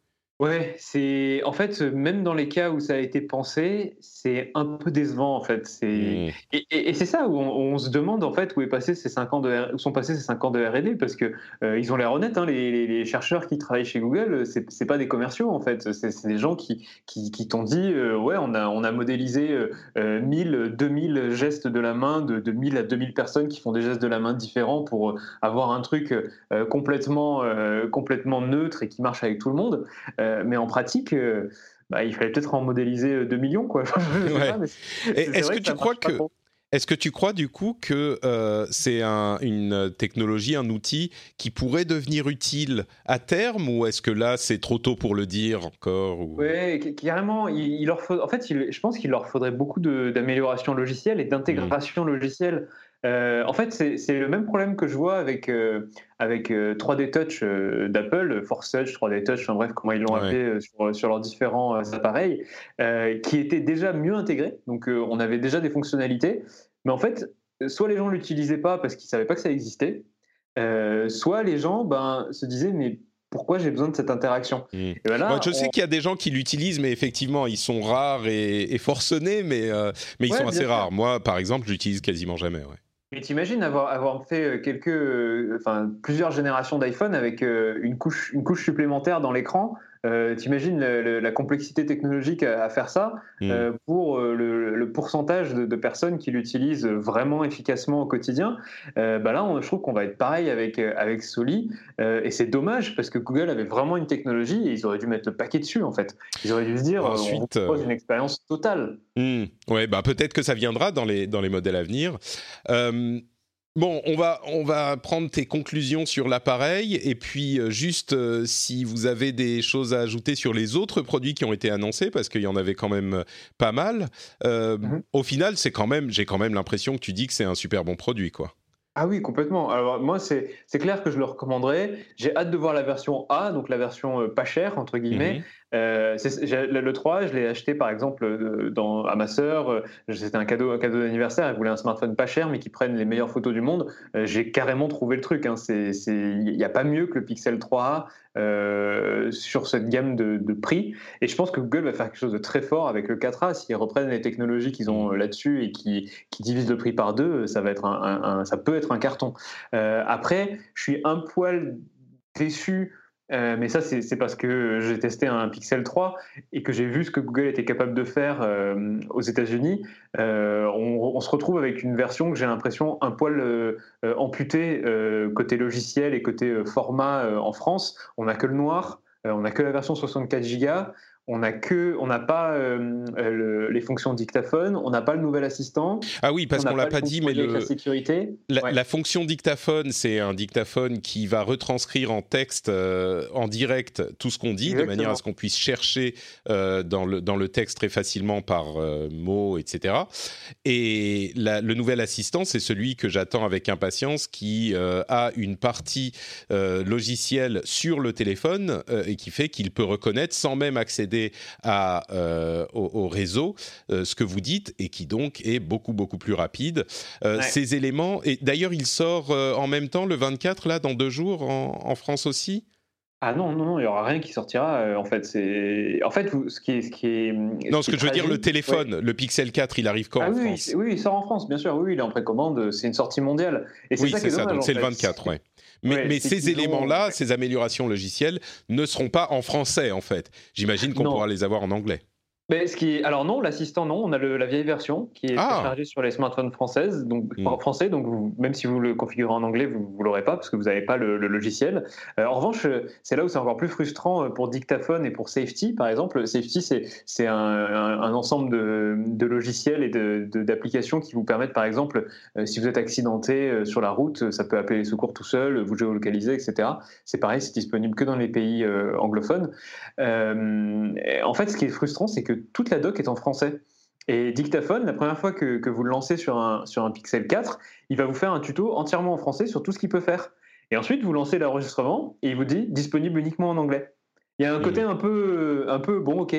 Ouais, c'est en fait même dans les cas où ça a été pensé, c'est un peu décevant en fait. C'est mmh. et, c'est ça où on, se demande en fait où est passé ces cinq ans de où sont passés ces cinq ans de R&D parce que euh, ils ont l'air honnêtes hein, les, chercheurs qui travaillent chez Google, c'est c'est pas des commerciaux en fait, c'est des gens qui qui, qui t'ont dit euh, ouais on a on a modélisé euh, 1000 2000 gestes de la main de, de 1000 à 2000 personnes qui font des gestes de la main différents pour avoir un truc euh, complètement complètement neutre et qui marche avec tout le monde. Euh, mais en pratique, euh, bah, il fallait peut-être en modéliser 2 euh, millions. Quoi. Est-ce que, tu crois que... Est-ce que tu crois du coup que c'est une technologie, un outil qui pourrait devenir utile à terme ou est-ce que là c'est trop tôt pour le dire encore Oui, carrément. Il, leur faut, en fait, je pense qu'il leur faudrait beaucoup d'amélioration logicielle et d'intégration mmh. logicielle. Euh, en fait, c'est le même problème que je vois avec, euh, avec 3D euh, Touch d'Apple, Force Touch, 3D Touch, enfin bref, comment ils l'ont appelé sur, sur, leurs différents appareils, qui étaient déjà mieux intégrés. Donc, on avait déjà des fonctionnalités. Mais en fait, soit les gens ne l'utilisaient pas parce qu'ils ne savaient pas que ça existait, soit les gens ben, se disaient, mais pourquoi j'ai besoin de cette interaction? Mmh. ben Je sais qu'il y a des gens qui l'utilisent, mais effectivement, ils sont rares et, forcenés, mais, mais ils sont assez rares. Moi, par exemple, je l'utilise quasiment jamais. Ouais. Et t'imagines avoir, fait euh, quelques, euh, enfin, plusieurs générations d'iPhone avec euh, une couche supplémentaire dans l'écran Euh, T'imagines la complexité technologique à, faire ça mm. euh, pour euh, le, pourcentage de, personnes qui l'utilisent vraiment efficacement au quotidien. bah là, on, je trouve qu'on va être pareil avec avec Soli, et c'est dommage parce que Google avait vraiment une technologie et ils auraient dû mettre le paquet dessus en fait. Ils auraient dû se dire, Ensuite, on propose une expérience totale. Mm. Ouais, bah peut-être que ça viendra dans les dans les modèles à venir. Bon, on va, on va prendre tes conclusions sur l'appareil et puis euh, juste euh, si vous avez des choses à ajouter sur les autres produits qui ont été annoncés, parce qu'il y en avait quand même euh, pas mal. Mhm. Au final, c'est quand même, j'ai quand même l'impression que tu dis que c'est un super bon produit, quoi. Ah oui, complètement. Alors moi, c'est clair que je le recommanderais. J'ai hâte de voir la version A, donc la version pas chère, entre guillemets. Mhm. Euh, le 3, je l'ai acheté par exemple euh, à ma sœur. Euh, c'était un cadeau, un cadeau d'anniversaire. Elle voulait un smartphone pas cher, mais qui prenne les meilleures photos du monde. J'ai carrément trouvé le truc. Hein. Il n'y a pas mieux que le Pixel 3A sur cette gamme de, prix. Et je pense que Google va faire quelque chose de très fort avec le 4A. S'ils reprennent les technologies qu'ils ont là-dessus et qui, qui, divisent le prix par deux, ça, va être un, ça peut être un carton. après, je suis un poil déçu euh, mais ça, c'est parce que j'ai testé un Pixel 3 et que j'ai vu ce que Google était capable de faire euh, aux États-Unis. Euh, on, se retrouve avec une version que j'ai l'impression un poil amputée côté logiciel et côté format en France. On n'a que le noir, on n'a que la version 64 Go on n'a que, on n'a pas euh, euh, les fonctions dictaphone, on n'a pas le nouvel assistant. Ah oui, parce qu'on l'a pas dit, mais la sécurité. La, fonction dictaphone, c'est un dictaphone qui va retranscrire en texte, euh, en direct, tout ce qu'on dit, de manière à ce qu'on puisse chercher dans le dans le texte très facilement par mots, etc. Et le nouvel assistant, c'est celui que j'attends avec impatience, qui a une partie logicielle sur le téléphone et qui fait qu'il peut reconnaître sans même accéder à, euh, au, réseau, euh, ce que vous dites, et qui donc est beaucoup, beaucoup plus rapide. Euh, ces éléments, et d'ailleurs, il sort en même temps le 24, là, dans deux jours, en, France aussi? Ah non, non, non, il n'y aura rien qui sortira. en fait, c'est. En fait, ce qui est. Ce qui est non, ce, que je veux dire, le téléphone, le Pixel 4, il arrive quand ah en oui, France? Oui, il sort en France, bien sûr. Oui, il est en précommande. C'est une sortie mondiale. Et oui, c'est ça. Donc c'est le 24, ouais. Mais, ces éléments-là, ces améliorations logicielles, ne seront pas en français, en fait. J'imagine qu'on pourra les avoir en anglais. Mais ce qui alors non, l'assistant non, on a la vieille version qui est ah. chargée sur les smartphones françaises, donc hmm. français, donc même si vous le configurez en anglais, vous, ne l'aurez pas parce que vous n'avez pas le, logiciel. Euh, en revanche, c'est là où c'est encore plus frustrant euh, pour dictaphone et pour safety, par exemple. Safety, c'est un, un, ensemble de, de, logiciels et d'applications qui vous permettent, par exemple, euh, si vous êtes accidenté sur la route, ça peut appeler les secours tout seul, vous géolocaliser, etc. C'est pareil, c'est disponible que dans les pays anglophones. en fait, ce qui est frustrant, c'est que toute la doc est en français. Et Dictaphone, la première fois que, vous le lancez sur un, sur un Pixel 4, il va vous faire un tuto entièrement en français sur tout ce qu'il peut faire. Et ensuite, vous lancez l'enregistrement et il vous dit disponible uniquement en anglais. Il y a un côté un peu, un peu bon, ok.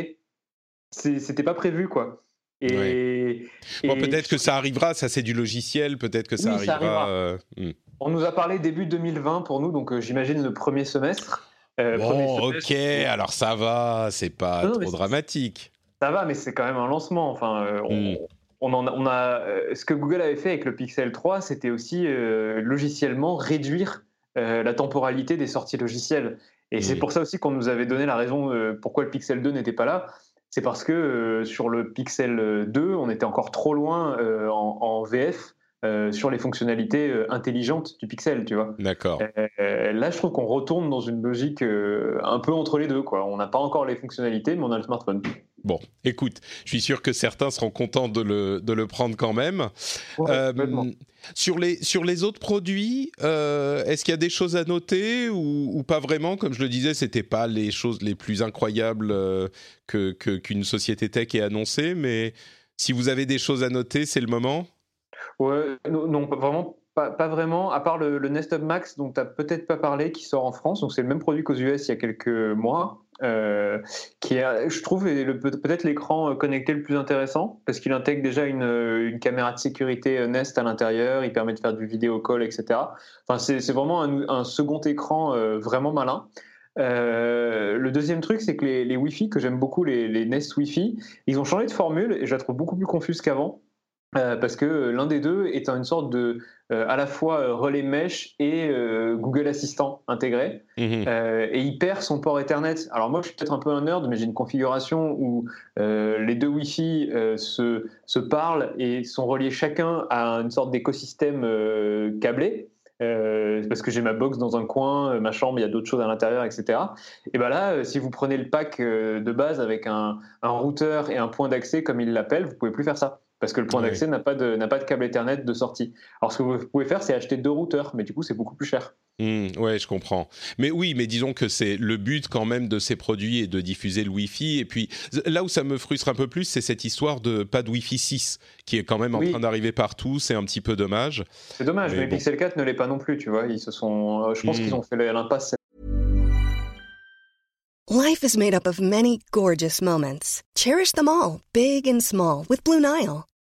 C'était pas prévu, quoi. Et, bon, peut-être que ça arrivera, ça c'est du logiciel, peut-être que ça arrivera. Euh, hmm. On nous a parlé début 2020 pour nous, donc euh, j'imagine le premier semestre. Euh, bon, ok, alors ça va, c'est pas trop dramatique. Ça va, mais c'est quand même un lancement. Enfin, euh, hmm. on, on, a, euh, ce que Google avait fait avec le Pixel 3, c'était aussi euh, logiciellement réduire la temporalité des sorties logicielles. Et c'est pour ça aussi qu'on nous avait donné la raison pourquoi le Pixel 2 n'était pas là. C'est parce que sur le Pixel 2, on était encore trop loin en, VF sur les fonctionnalités intelligentes du Pixel, tu vois. D'accord. là, je trouve qu'on retourne dans une logique un peu entre les deux, quoi. On n'a pas encore les fonctionnalités, mais on a le smartphone. Bon, écoute, je suis sûr que certains seront contents de le, de le prendre quand même. Euh, sur, les, sur les autres produits, euh, est-ce qu'il y a des choses à noter ou, pas vraiment? Comme je le disais, c'était pas les choses les plus incroyables euh, que qu'une société tech ait annoncées, mais si vous avez des choses à noter, c'est le moment. Ouais, non, vraiment pas, vraiment, à part le, Nest Hub Max dont tu n'as peut-être pas parlé, qui sort en France. Donc c'est le même produit qu'aux US il y a quelques mois. Euh, qui est, je trouve, peut-être l'écran euh, connecté le plus intéressant parce qu'il intègre déjà une, euh, caméra de sécurité Nest à l'intérieur, il permet de faire du vidéo call, etc. Enfin, c'est vraiment un, second écran vraiment malin. le deuxième truc, c'est que les, les Wi-Fi, que j'aime beaucoup, les, les, Nest Wi-Fi, ils ont changé de formule et je la trouve beaucoup plus confuse qu'avant. Parce que l'un des deux est une sorte de euh, à la fois euh, relais mesh et euh, Google Assistant intégré. Mhm. et il perd son port Ethernet. Alors moi, je suis peut-être un peu un nerd, mais j'ai une configuration où les deux Wi-Fi se, se, parlent et sont reliés chacun à une sorte d'écosystème câblé. parce que j'ai ma box dans un coin, ma chambre, il y a d'autres choses à l'intérieur, etc. Et bien là, si vous prenez le pack de base avec un, un routeur et un point d'accès, comme il l'appelle, vous pouvez plus faire ça parce que le point d'accès n'a pas de n'a pas de câble Ethernet de sortie. Alors ce que vous pouvez faire, c'est acheter deux routeurs, mais du coup c'est beaucoup plus cher. Oui, mmh, ouais, je comprends. Mais oui, mais disons que c'est le but quand même de ces produits et de diffuser le Wi-Fi. Et puis là où ça me frustre un peu plus, c'est cette histoire de pas de Wi-Fi 6 qui est quand même en train d'arriver partout. C'est un petit peu dommage. C'est dommage, mais, Pixel 4 ne l'est pas non plus. Tu vois, ils se sont. Euh, je pense mmh. qu'ils ont fait l'impasse. Life is made up of many gorgeous moments. Cherish them all, big and small, with Blue Nile.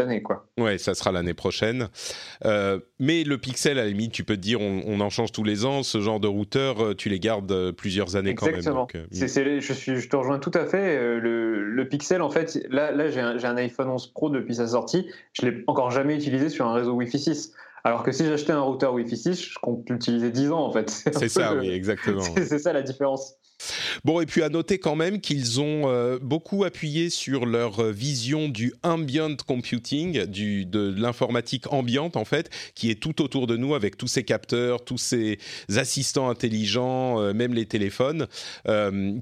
année, quoi. Ouais, ça sera l'année prochaine. Euh, mais le Pixel, à la limite, tu peux te dire, on, en change tous les ans. Ce genre de routeur, euh, tu les gardes euh, plusieurs années quand même. Exactement. je, suis, je te rejoins tout à fait. Le, Pixel, en fait, là, là j'ai un, un, iPhone 11 Pro depuis sa sortie. Je l'ai encore jamais utilisé sur un réseau Wi-Fi 6. Alors que si j'achetais un routeur Wi-Fi 6, je compte l'utiliser 10 ans en fait. C'est ça, oui, exactement. C'est ça la différence. Bon, et puis à noter quand même qu'ils ont euh, beaucoup appuyé sur leur euh, vision du ambient computing, du, de l'informatique ambiante en fait, qui est tout autour de nous avec tous ces capteurs, tous ces assistants intelligents, euh, même les téléphones,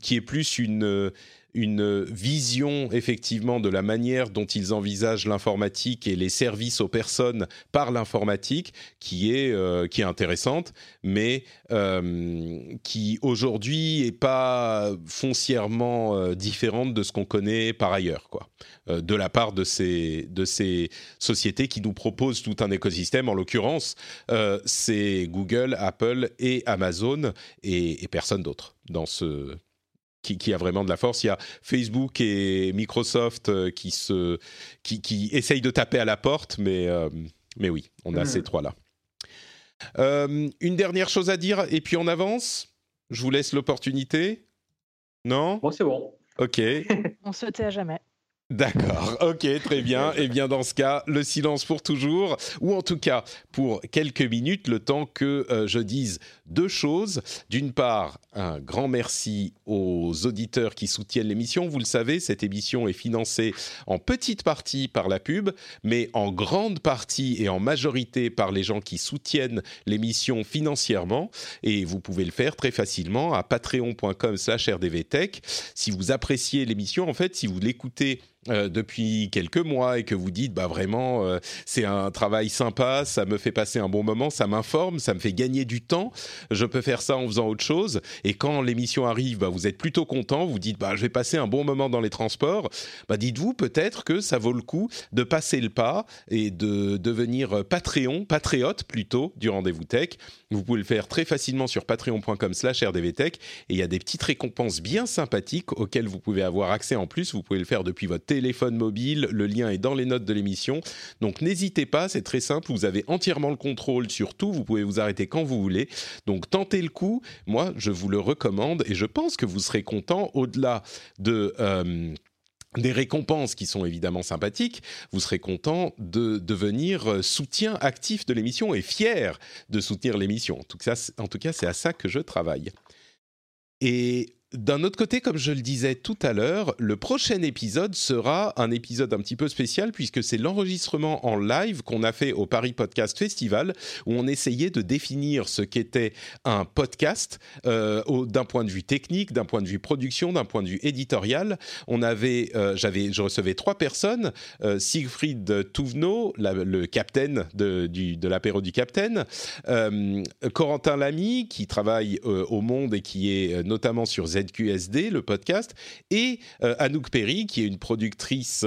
qui est plus une une vision effectivement de la manière dont ils envisagent l'informatique et les services aux personnes par l'informatique qui est euh, qui est intéressante, mais euh, qui aujourd'hui est pas foncièrement euh, différente de ce qu'on connaît par ailleurs, quoi, de la part de ces de ces sociétés qui nous proposent tout un écosystème. En l'occurrence, c'est Google, Apple et Amazon et, et personne d'autre dans ce qui, a vraiment de la force. Il y a Facebook et Microsoft euh, qui, se, qui, qui essayent de taper à la porte, mais, euh, mais oui, on a hmm. ces trois-là. Euh, une dernière chose à dire, et puis on avance. Je vous laisse l'opportunité. Non? Bon, c'est bon. Ok. on se tait à jamais. D'accord, ok, très bien. Et eh bien dans ce cas, le silence pour toujours, ou en tout cas pour quelques minutes, le temps que euh, je dise deux choses. D'une part, un grand merci aux auditeurs qui soutiennent l'émission. Vous le savez, cette émission est financée en petite partie par la pub, mais en grande partie et en majorité par les gens qui soutiennent l'émission financièrement. Et vous pouvez le faire très facilement à patreon.com/rdvtech. Si vous appréciez l'émission, en fait, si vous l'écoutez euh, depuis quelques mois et que vous dites bah vraiment euh, c'est un travail sympa, ça me fait passer un bon moment, ça m'informe, ça me fait gagner du temps, je peux faire ça en faisant autre chose et quand l'émission arrive, bah, vous êtes plutôt content, vous dites bah je vais passer un bon moment dans les transports, bah dites-vous peut-être que ça vaut le coup de passer le pas et de devenir Patreon, patriote plutôt du rendez-vous tech. Vous pouvez le faire très facilement sur patreon.com/rdvtech et il y a des petites récompenses bien sympathiques auxquelles vous pouvez avoir accès en plus. Vous pouvez le faire depuis votre téléphone mobile. Le lien est dans les notes de l'émission. Donc n'hésitez pas, c'est très simple. Vous avez entièrement le contrôle sur tout. Vous pouvez vous arrêter quand vous voulez. Donc tentez le coup. Moi, je vous le recommande et je pense que vous serez content au-delà de... Euh, des récompenses qui sont évidemment sympathiques, vous serez content de devenir soutien actif de l'émission et fier de soutenir l'émission. En tout cas, en tout cas c'est à ça que je travaille. Et d'un autre côté, comme je le disais tout à l'heure, le prochain épisode sera un épisode un petit peu spécial puisque c'est l'enregistrement en live qu'on a fait au Paris Podcast Festival où on essayait de définir ce qu'était un podcast euh, d'un point de vue technique, d'un point de vue production, d'un point de vue éditorial. On avait, euh, je recevais trois personnes euh, Siegfried Touvenot, le capitaine de, de l'apéro du capitaine, Corentin Lamy qui travaille au Monde et qui est notamment sur Z ZQSD, le podcast, et Anouk Perry, qui est une productrice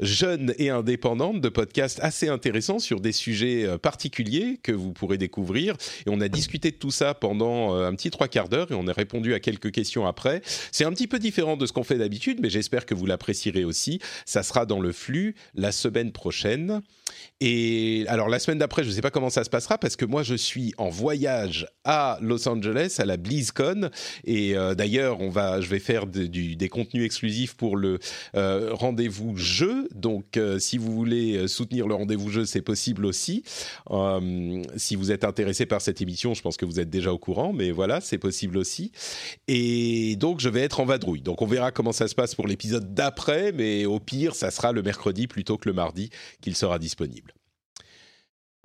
jeune et indépendante de podcasts assez intéressants sur des sujets particuliers que vous pourrez découvrir. Et on a discuté de tout ça pendant un petit trois quarts d'heure et on a répondu à quelques questions après. C'est un petit peu différent de ce qu'on fait d'habitude, mais j'espère que vous l'apprécierez aussi. Ça sera dans le flux la semaine prochaine. Et alors la semaine d'après, je ne sais pas comment ça se passera parce que moi je suis en voyage à Los Angeles à la BlizzCon et euh, d'ailleurs on va, je vais faire des contenus exclusifs pour le euh, rendez-vous jeu. Donc euh, si vous voulez soutenir le rendez-vous jeu, c'est possible aussi. si vous êtes intéressé par cette émission, je pense que vous êtes déjà au courant, mais voilà, c'est possible aussi. Et donc je vais être en vadrouille. Donc on verra comment ça se passe pour l'épisode d'après, mais au pire, ça sera le mercredi plutôt que le mardi qu'il sera disponible.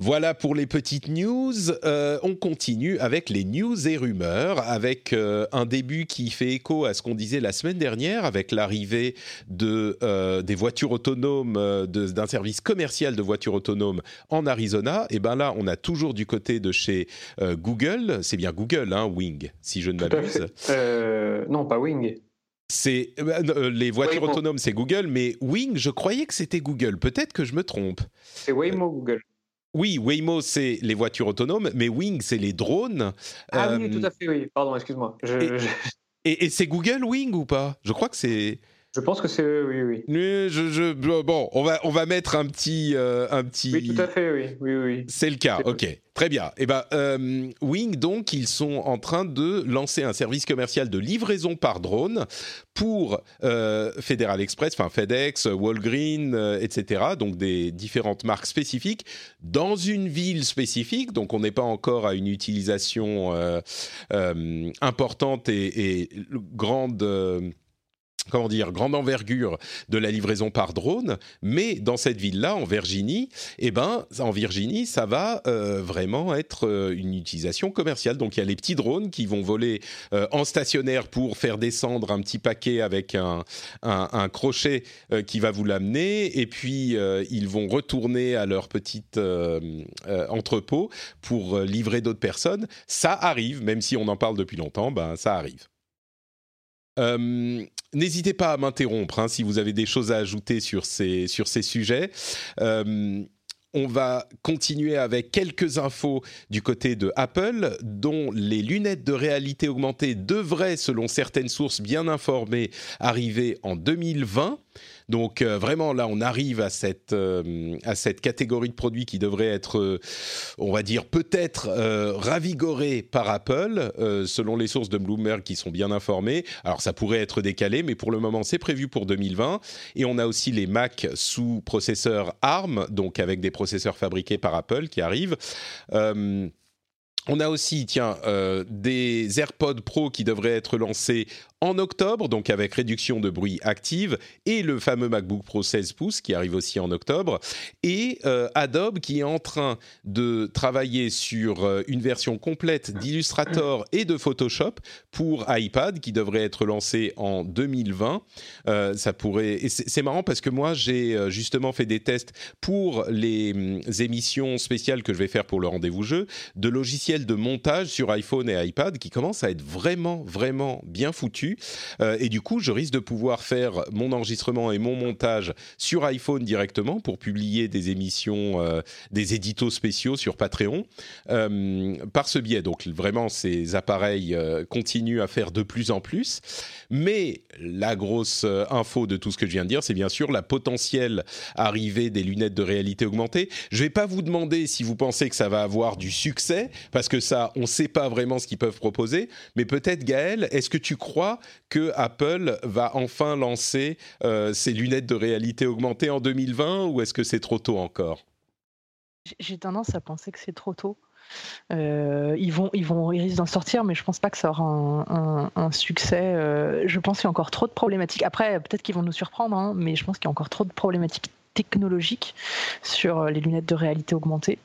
Voilà pour les petites news. Euh, on continue avec les news et rumeurs, avec euh, un début qui fait écho à ce qu'on disait la semaine dernière, avec l'arrivée de euh, des voitures autonomes, d'un service commercial de voitures autonomes en Arizona. Et ben là, on a toujours du côté de chez Google. C'est bien Google, hein, Wing, si je ne m'abuse. non, pas Wing. C'est les voitures autonomes, c'est Google, mais Wing, je croyais que c'était Google. Peut-être que je me trompe. C'est Waymo Google. Oui, Waymo, c'est les voitures autonomes, mais Wing, c'est les drones. Ah oui, tout à fait, oui. Pardon, excuse-moi. et c'est Google Wing ou pas? Je crois que c'est. Je pense que c'est oui, oui. je, bon, on va, on va mettre un petit, euh, un petit. Oui, tout à fait, oui, oui, oui. C'est le cas. Ok, très bien. Eh ben, euh, Wing, donc, ils sont en train de lancer un service commercial de livraison par drone pour euh, Federal Express, enfin FedEx, Walgreen, etc. Donc des différentes marques spécifiques dans une ville spécifique. Donc, on n'est pas encore à une utilisation importante et, et grande comment dire, grande envergure de la livraison par drone, mais dans cette ville-là, en Virginie, eh ben, en Virginie, ça va euh, vraiment être euh, une utilisation commerciale. Donc il y a les petits drones qui vont voler euh, en stationnaire pour faire descendre un petit paquet avec un, un, crochet qui va vous l'amener, et puis ils vont retourner à leur petit entrepôt pour livrer d'autres personnes. Ça arrive, même si on en parle depuis longtemps, ben ça arrive. Euh, n'hésitez pas à m'interrompre hein, si vous avez des choses à ajouter sur ces, sujets. Euh, on va continuer avec quelques infos du côté de Apple, dont les lunettes de réalité augmentée devraient, selon certaines sources bien informées, arriver en 2020. Donc euh, vraiment là, on arrive à cette euh, à cette catégorie de produits qui devrait être, euh, on va dire peut-être ravigorée par Apple, selon les sources de Bloomberg qui sont bien informées. Alors ça pourrait être décalé, mais pour le moment c'est prévu pour 2020. Et on a aussi les Mac sous processeur ARM, donc avec des processeurs fabriqués par Apple qui arrivent. On a aussi, tiens, des AirPods Pro qui devraient être lancés en octobre, donc avec réduction de bruit active, et le fameux MacBook Pro 16 pouces qui arrive aussi en octobre, et euh, Adobe qui est en train de travailler sur euh, une version complète d'Illustrator et de Photoshop pour iPad qui devrait être lancé en 2020. Euh, ça pourrait, c'est marrant parce que moi j'ai justement fait des tests pour les hum, émissions spéciales que je vais faire pour le rendez-vous jeu de logiciels de montage sur iPhone et iPad qui commencent à être vraiment vraiment bien foutus euh, et du coup, je risque de pouvoir faire mon enregistrement et mon montage sur iPhone directement pour publier des émissions, euh, des éditos spéciaux sur Patreon euh, par ce biais. Donc vraiment, ces appareils continuent à faire de plus en plus. Mais la grosse info de tout ce que je viens de dire, c'est bien sûr la potentielle arrivée des lunettes de réalité augmentée. Je ne vais pas vous demander si vous pensez que ça va avoir du succès, parce que ça, on ne sait pas vraiment ce qu'ils peuvent proposer. Mais peut-être, Gaël, est-ce que tu crois que Apple va enfin lancer euh, ses lunettes de réalité augmentée en 2020 ou est-ce que c'est trop tôt encore? J'ai tendance à penser que c'est trop tôt. Euh, ils vont, ils vont, ils risquent d'en sortir, mais je pense pas que ça aura un, succès. Euh, je pense qu'il y a encore trop de problématiques. Après, peut-être qu'ils vont nous surprendre, hein, mais je pense qu'il y a encore trop de problématiques technologique sur les lunettes de réalité augmentée.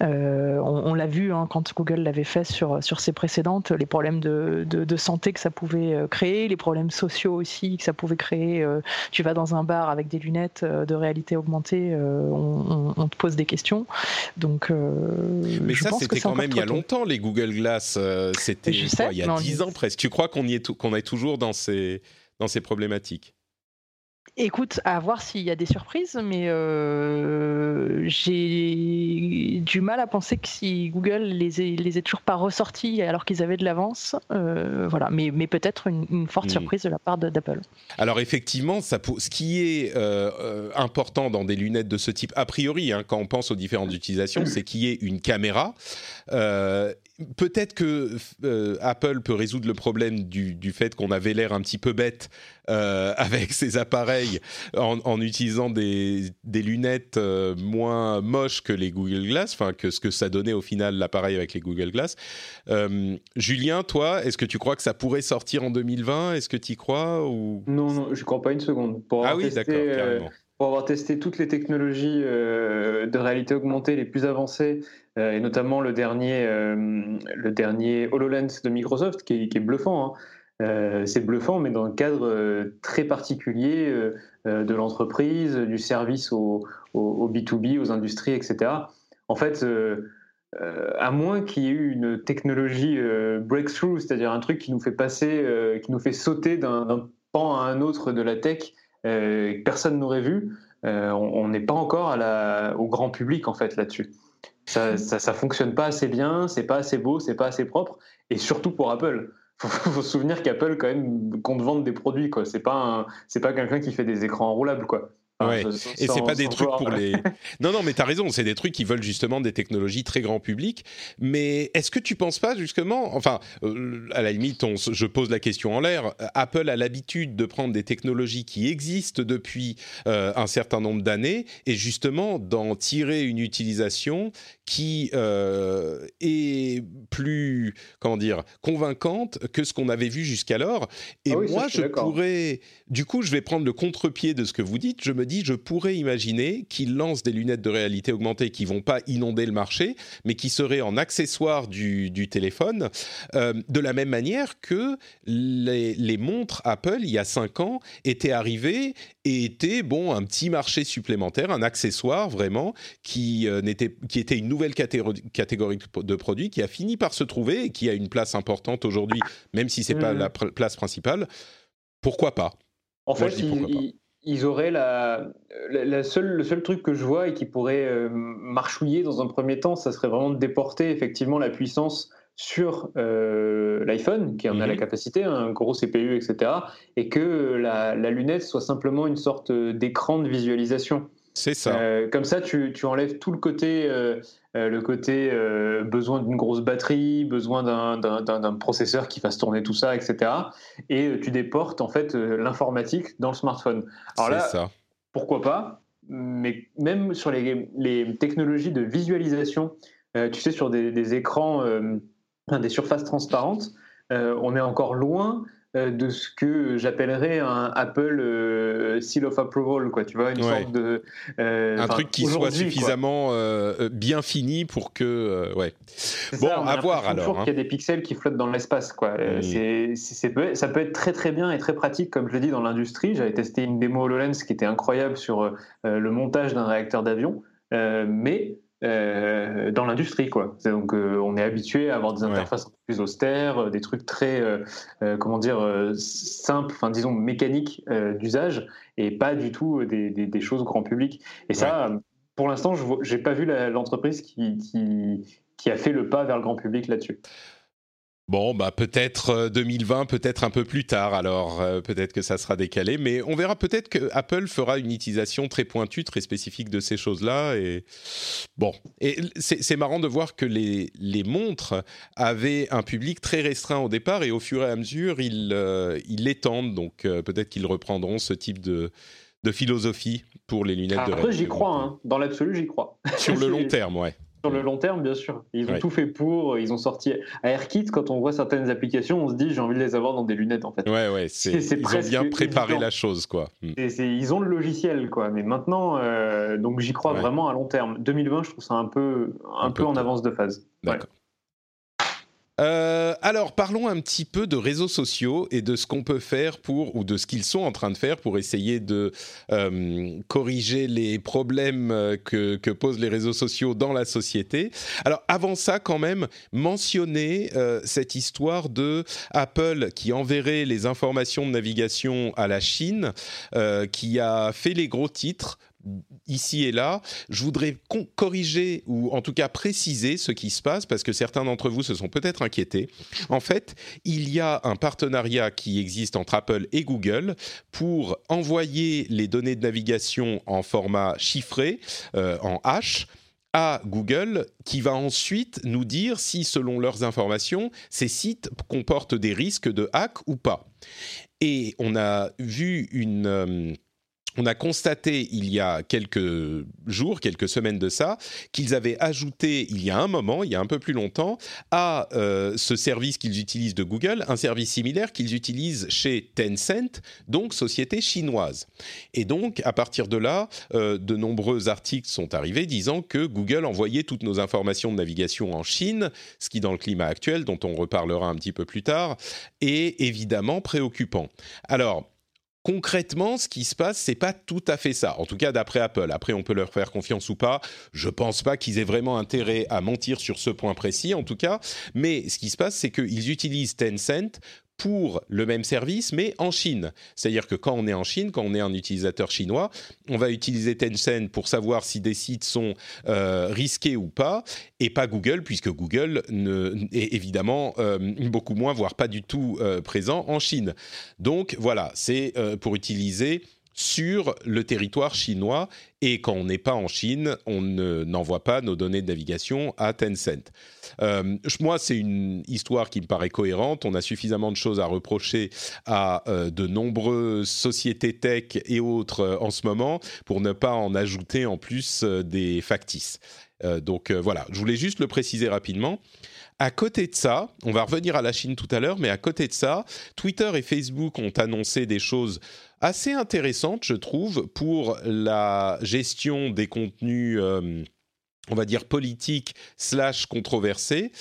on, l'a vu hein, quand Google l'avait fait sur, sur ses précédentes, les problèmes de, de, santé que ça pouvait créer, les problèmes sociaux aussi que ça pouvait créer. tu vas dans un bar avec des lunettes de réalité augmentée, on, on, te pose des questions. Donc, Mais ça, c'était quand même il y a longtemps, les Google Glass. c'était il y a 10 ans presque. Tu crois qu'on y est, qu'on est toujours dans ces, dans ces problématiques? Écoute, à voir s'il y a des surprises, mais euh, j'ai du mal à penser que si Google les ait, les ait toujours pas ressortis alors qu'ils avaient de l'avance, euh, voilà. Mais, mais peut-être une, forte surprise de la part d'Apple. Alors effectivement, ça, ce qui est euh, important dans des lunettes de ce type, a priori, hein, quand on pense aux différentes utilisations, c'est qu'il y ait une caméra peut-être que euh, Apple peut résoudre le problème du, fait qu'on avait l'air un petit peu bête euh, avec ses appareils en, utilisant des, lunettes euh, moins moches que les Google Glass, enfin que ce que ça donnait au final l'appareil avec les Google Glass. Julien, toi, est-ce que tu crois que ça pourrait sortir en 2020 Est-ce que tu y crois ou... Non, non, je ne crois pas une seconde. ah oui, d'accord, carrément pour avoir testé toutes les technologies de réalité augmentée les plus avancées euh, et notamment le dernier, euh, le dernier HoloLens de Microsoft qui est, bluffant. Hein. Euh, c'est bluffant, mais dans un cadre très particulier de l'entreprise, du service au, B2B, aux industries, etc. En fait, à moins qu'il y ait eu une technologie breakthrough, c'est-à-dire un truc qui nous fait passer, qui nous fait sauter d'un pan à un autre de la tech, que personne n'aurait vu, on n'est pas encore au grand public en fait là-dessus. Ça, ça, fonctionne pas assez bien, c'est pas assez beau, c'est pas assez propre, et surtout pour Apple. Faut, faut se souvenir qu'Apple quand même compte vendre des produits quoi. C'est pas c'est pas quelqu'un qui fait des écrans enroulables quoi ouais. et c'est pas des trucs pour les. Non, non, mais t'as raison. C'est des trucs qui veulent justement des technologies très grand public. Mais est-ce que tu penses pas justement, enfin, euh, à la limite, on, je pose la question en l'air. Apple a l'habitude de prendre des technologies qui existent depuis euh, un certain nombre d'années et justement d'en tirer une utilisation qui euh, est plus, comment dire, convaincante que ce qu'on avait vu jusqu'alors. Et ah moi, je pourrais, du coup, je vais prendre le contre-pied de ce que vous dites. Je me je pourrais imaginer qu'ils lancent des lunettes de réalité augmentée qui vont pas inonder le marché, mais qui seraient en accessoire du, téléphone, euh, de la même manière que les, montres Apple, il y a cinq ans, étaient arrivées et étaient, bon, un petit marché supplémentaire, un accessoire vraiment, qui, euh, qui était une nouvelle catégorie, catégorie de produits, qui a fini par se trouver et qui a une place importante aujourd'hui, même si c'est n'est pas mmh. la place principale. Pourquoi pas? En fait, ils auraient la, la, seule, le seul truc que je vois et qui pourrait euh, marchouiller dans un premier temps, ça serait vraiment de déporter effectivement la puissance sur euh, l'iPhone, qui en a la mhm. capacité, un gros CPU, etc., et que la, la lunette soit simplement une sorte d'écran de visualisation. C'est ça. Euh, comme ça, tu, tu, enlèves tout le côté, euh, euh, le côté besoin d'une grosse batterie, besoin d'un processeur qui fasse tourner tout ça, etc. Et tu déportes en fait l'informatique dans le smartphone. Alors là, ça. pourquoi pas Mais même sur les, les technologies de visualisation, tu sais, sur des, des écrans, des surfaces transparentes, on est encore loin euh, de ce que j'appellerais un Apple euh, seal of approval, quoi. Tu vois, une sorte de euh, un truc qui soit suffisamment bien fini pour que, ouais. Bon, à voir alors. Hein. qu'il y a des pixels qui flottent dans l'espace, quoi. C'est, ça peut être très très bien et très pratique, comme je le dis dans l'industrie. J'avais testé une démo HoloLens qui était incroyable sur le montage d'un réacteur d'avion, mais euh, dans l'industrie quoi. Donc euh, on est habitué à avoir des interfaces un peu plus austères, euh, des trucs très comment dire simples, enfin disons mécaniques d'usage et pas du tout des, des, choses grand public. Et ça, pour l'instant, je n'ai pas vu l'entreprise qui, qui, qui a fait le pas vers le grand public là-dessus. Bon, bah peut-être 2020, euh, peut-être un peu plus tard. Alors euh, peut-être que ça sera décalé, mais on verra. Peut-être que Apple fera une utilisation très pointue, très spécifique de ces choses-là. Et bon, et c'est marrant de voir que les, les montres avaient un public très restreint au départ, et au fur et à mesure, ils euh, ils l'étendent. Donc peut-être qu'ils reprendront ce type de de philosophie pour les lunettes de Après, j'y crois. Hein. Dans l'absolu, j'y crois. Sur le long terme, ouais. Sur le long terme, bien sûr. Ils ont tout fait pour. Ils ont sorti AirKit. Quand on voit certaines applications, on se dit j'ai envie de les avoir dans des lunettes en fait. Ouais, ouais. C'est, ils ont bien préparé la chose, quoi. Hmm. ils ont le logiciel, quoi. Mais maintenant, euh, donc j'y crois vraiment à long terme. 2020, je trouve ça un peu, un, peu, en avance de phase. D'accord. Euh, alors, parlons un petit peu de réseaux sociaux et de ce qu'on peut faire pour, ou de ce qu'ils sont en train de faire pour essayer de euh, corriger les problèmes euh, que, que, posent les réseaux sociaux dans la société. Alors, avant ça, quand même, mentionner cette histoire de Apple qui enverrait les informations de navigation à la Chine, qui a fait les gros titres ici et là. Je voudrais corriger ou en tout cas préciser ce qui se passe parce que certains d'entre vous se sont peut-être inquiétés. En fait, il y a un partenariat qui existe entre Apple et Google pour envoyer les données de navigation en format chiffré, euh, en H, à Google qui va ensuite nous dire si, selon leurs informations, ces sites comportent des risques de hack ou pas. Et on a vu une... Euh, on a constaté il y a quelques jours, quelques semaines de ça, qu'ils avaient ajouté il y a un moment, il y a un peu plus longtemps, à euh, ce service qu'ils utilisent de Google, un service similaire qu'ils utilisent chez Tencent, donc société chinoise. Et donc, à partir de là, euh, de nombreux articles sont arrivés disant que Google envoyait toutes nos informations de navigation en Chine, ce qui, dans le climat actuel, dont on reparlera un petit peu plus tard, est évidemment préoccupant. Alors, concrètement, ce qui se passe, c'est pas tout à fait ça. En tout cas, d'après Apple. Après, on peut leur faire confiance ou pas. Je pense pas qu'ils aient vraiment intérêt à mentir sur ce point précis, en tout cas. Mais ce qui se passe, c'est qu'ils utilisent Tencent pour le même service, mais en Chine. C'est-à-dire que quand on est en Chine, quand on est un utilisateur chinois, on va utiliser Tencent pour savoir si des sites sont euh, risqués ou pas, et pas Google, puisque Google est évidemment euh, beaucoup moins, voire pas du tout euh, présent en Chine. Donc voilà, c'est pour utiliser sur le territoire chinois et quand on n'est pas en Chine, on n'envoie pas nos données de navigation à Tencent. Euh, moi, c'est une histoire qui me paraît cohérente. On a suffisamment de choses à reprocher à euh, de nombreuses sociétés tech et autres euh, en ce moment pour ne pas en ajouter en plus des factices. donc voilà, je voulais juste le préciser rapidement. À côté de ça, on va revenir à la Chine tout à l'heure, mais à côté de ça, Twitter et Facebook ont annoncé des choses assez intéressantes, je trouve, pour la gestion des contenus. Euh, on va dire politiques slash controversés.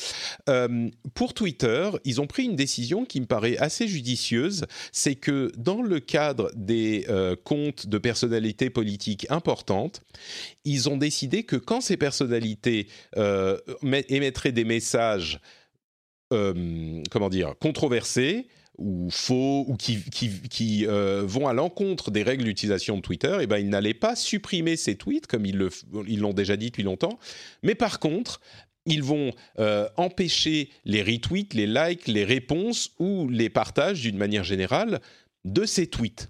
Euh, pour Twitter, ils ont pris une décision qui me paraît assez judicieuse, c'est que dans le cadre des euh, comptes de personnalités politiques importantes, ils ont décidé que quand ces personnalités émettraient des messages, comment dire, controversés, ou faux ou qui, euh, vont à l'encontre des règles d'utilisation de Twitter, eh ben ils n'allaient pas supprimer ces tweets comme ils l'ont déjà dit depuis longtemps, mais par contre ils vont euh, empêcher les retweets, les likes, les réponses ou les partages d'une manière générale de ces tweets.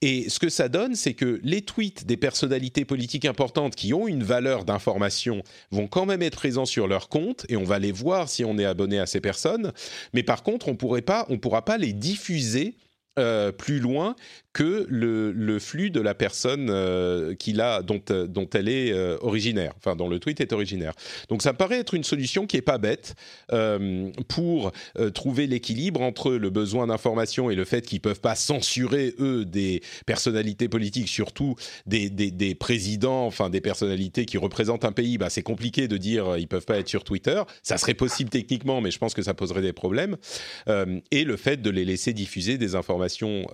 Et ce que ça donne, c'est que les tweets des personnalités politiques importantes qui ont une valeur d'information vont quand même être présents sur leur compte et on va les voir si on est abonné à ces personnes. Mais par contre, on ne pourra pas les diffuser euh, plus loin que le, flux de la personne euh, dont, euh, dont elle est euh, originaire, enfin dont le tweet est originaire. Donc ça me paraît être une solution qui est pas bête pour trouver l'équilibre entre le besoin d'information et le fait qu'ils peuvent pas censurer eux des personnalités politiques, surtout des, des, présidents, enfin des personnalités qui représentent un pays. Bah, c'est compliqué de dire ils peuvent pas être sur Twitter. Ça serait possible techniquement, mais je pense que ça poserait des problèmes. et le fait de les laisser diffuser des informations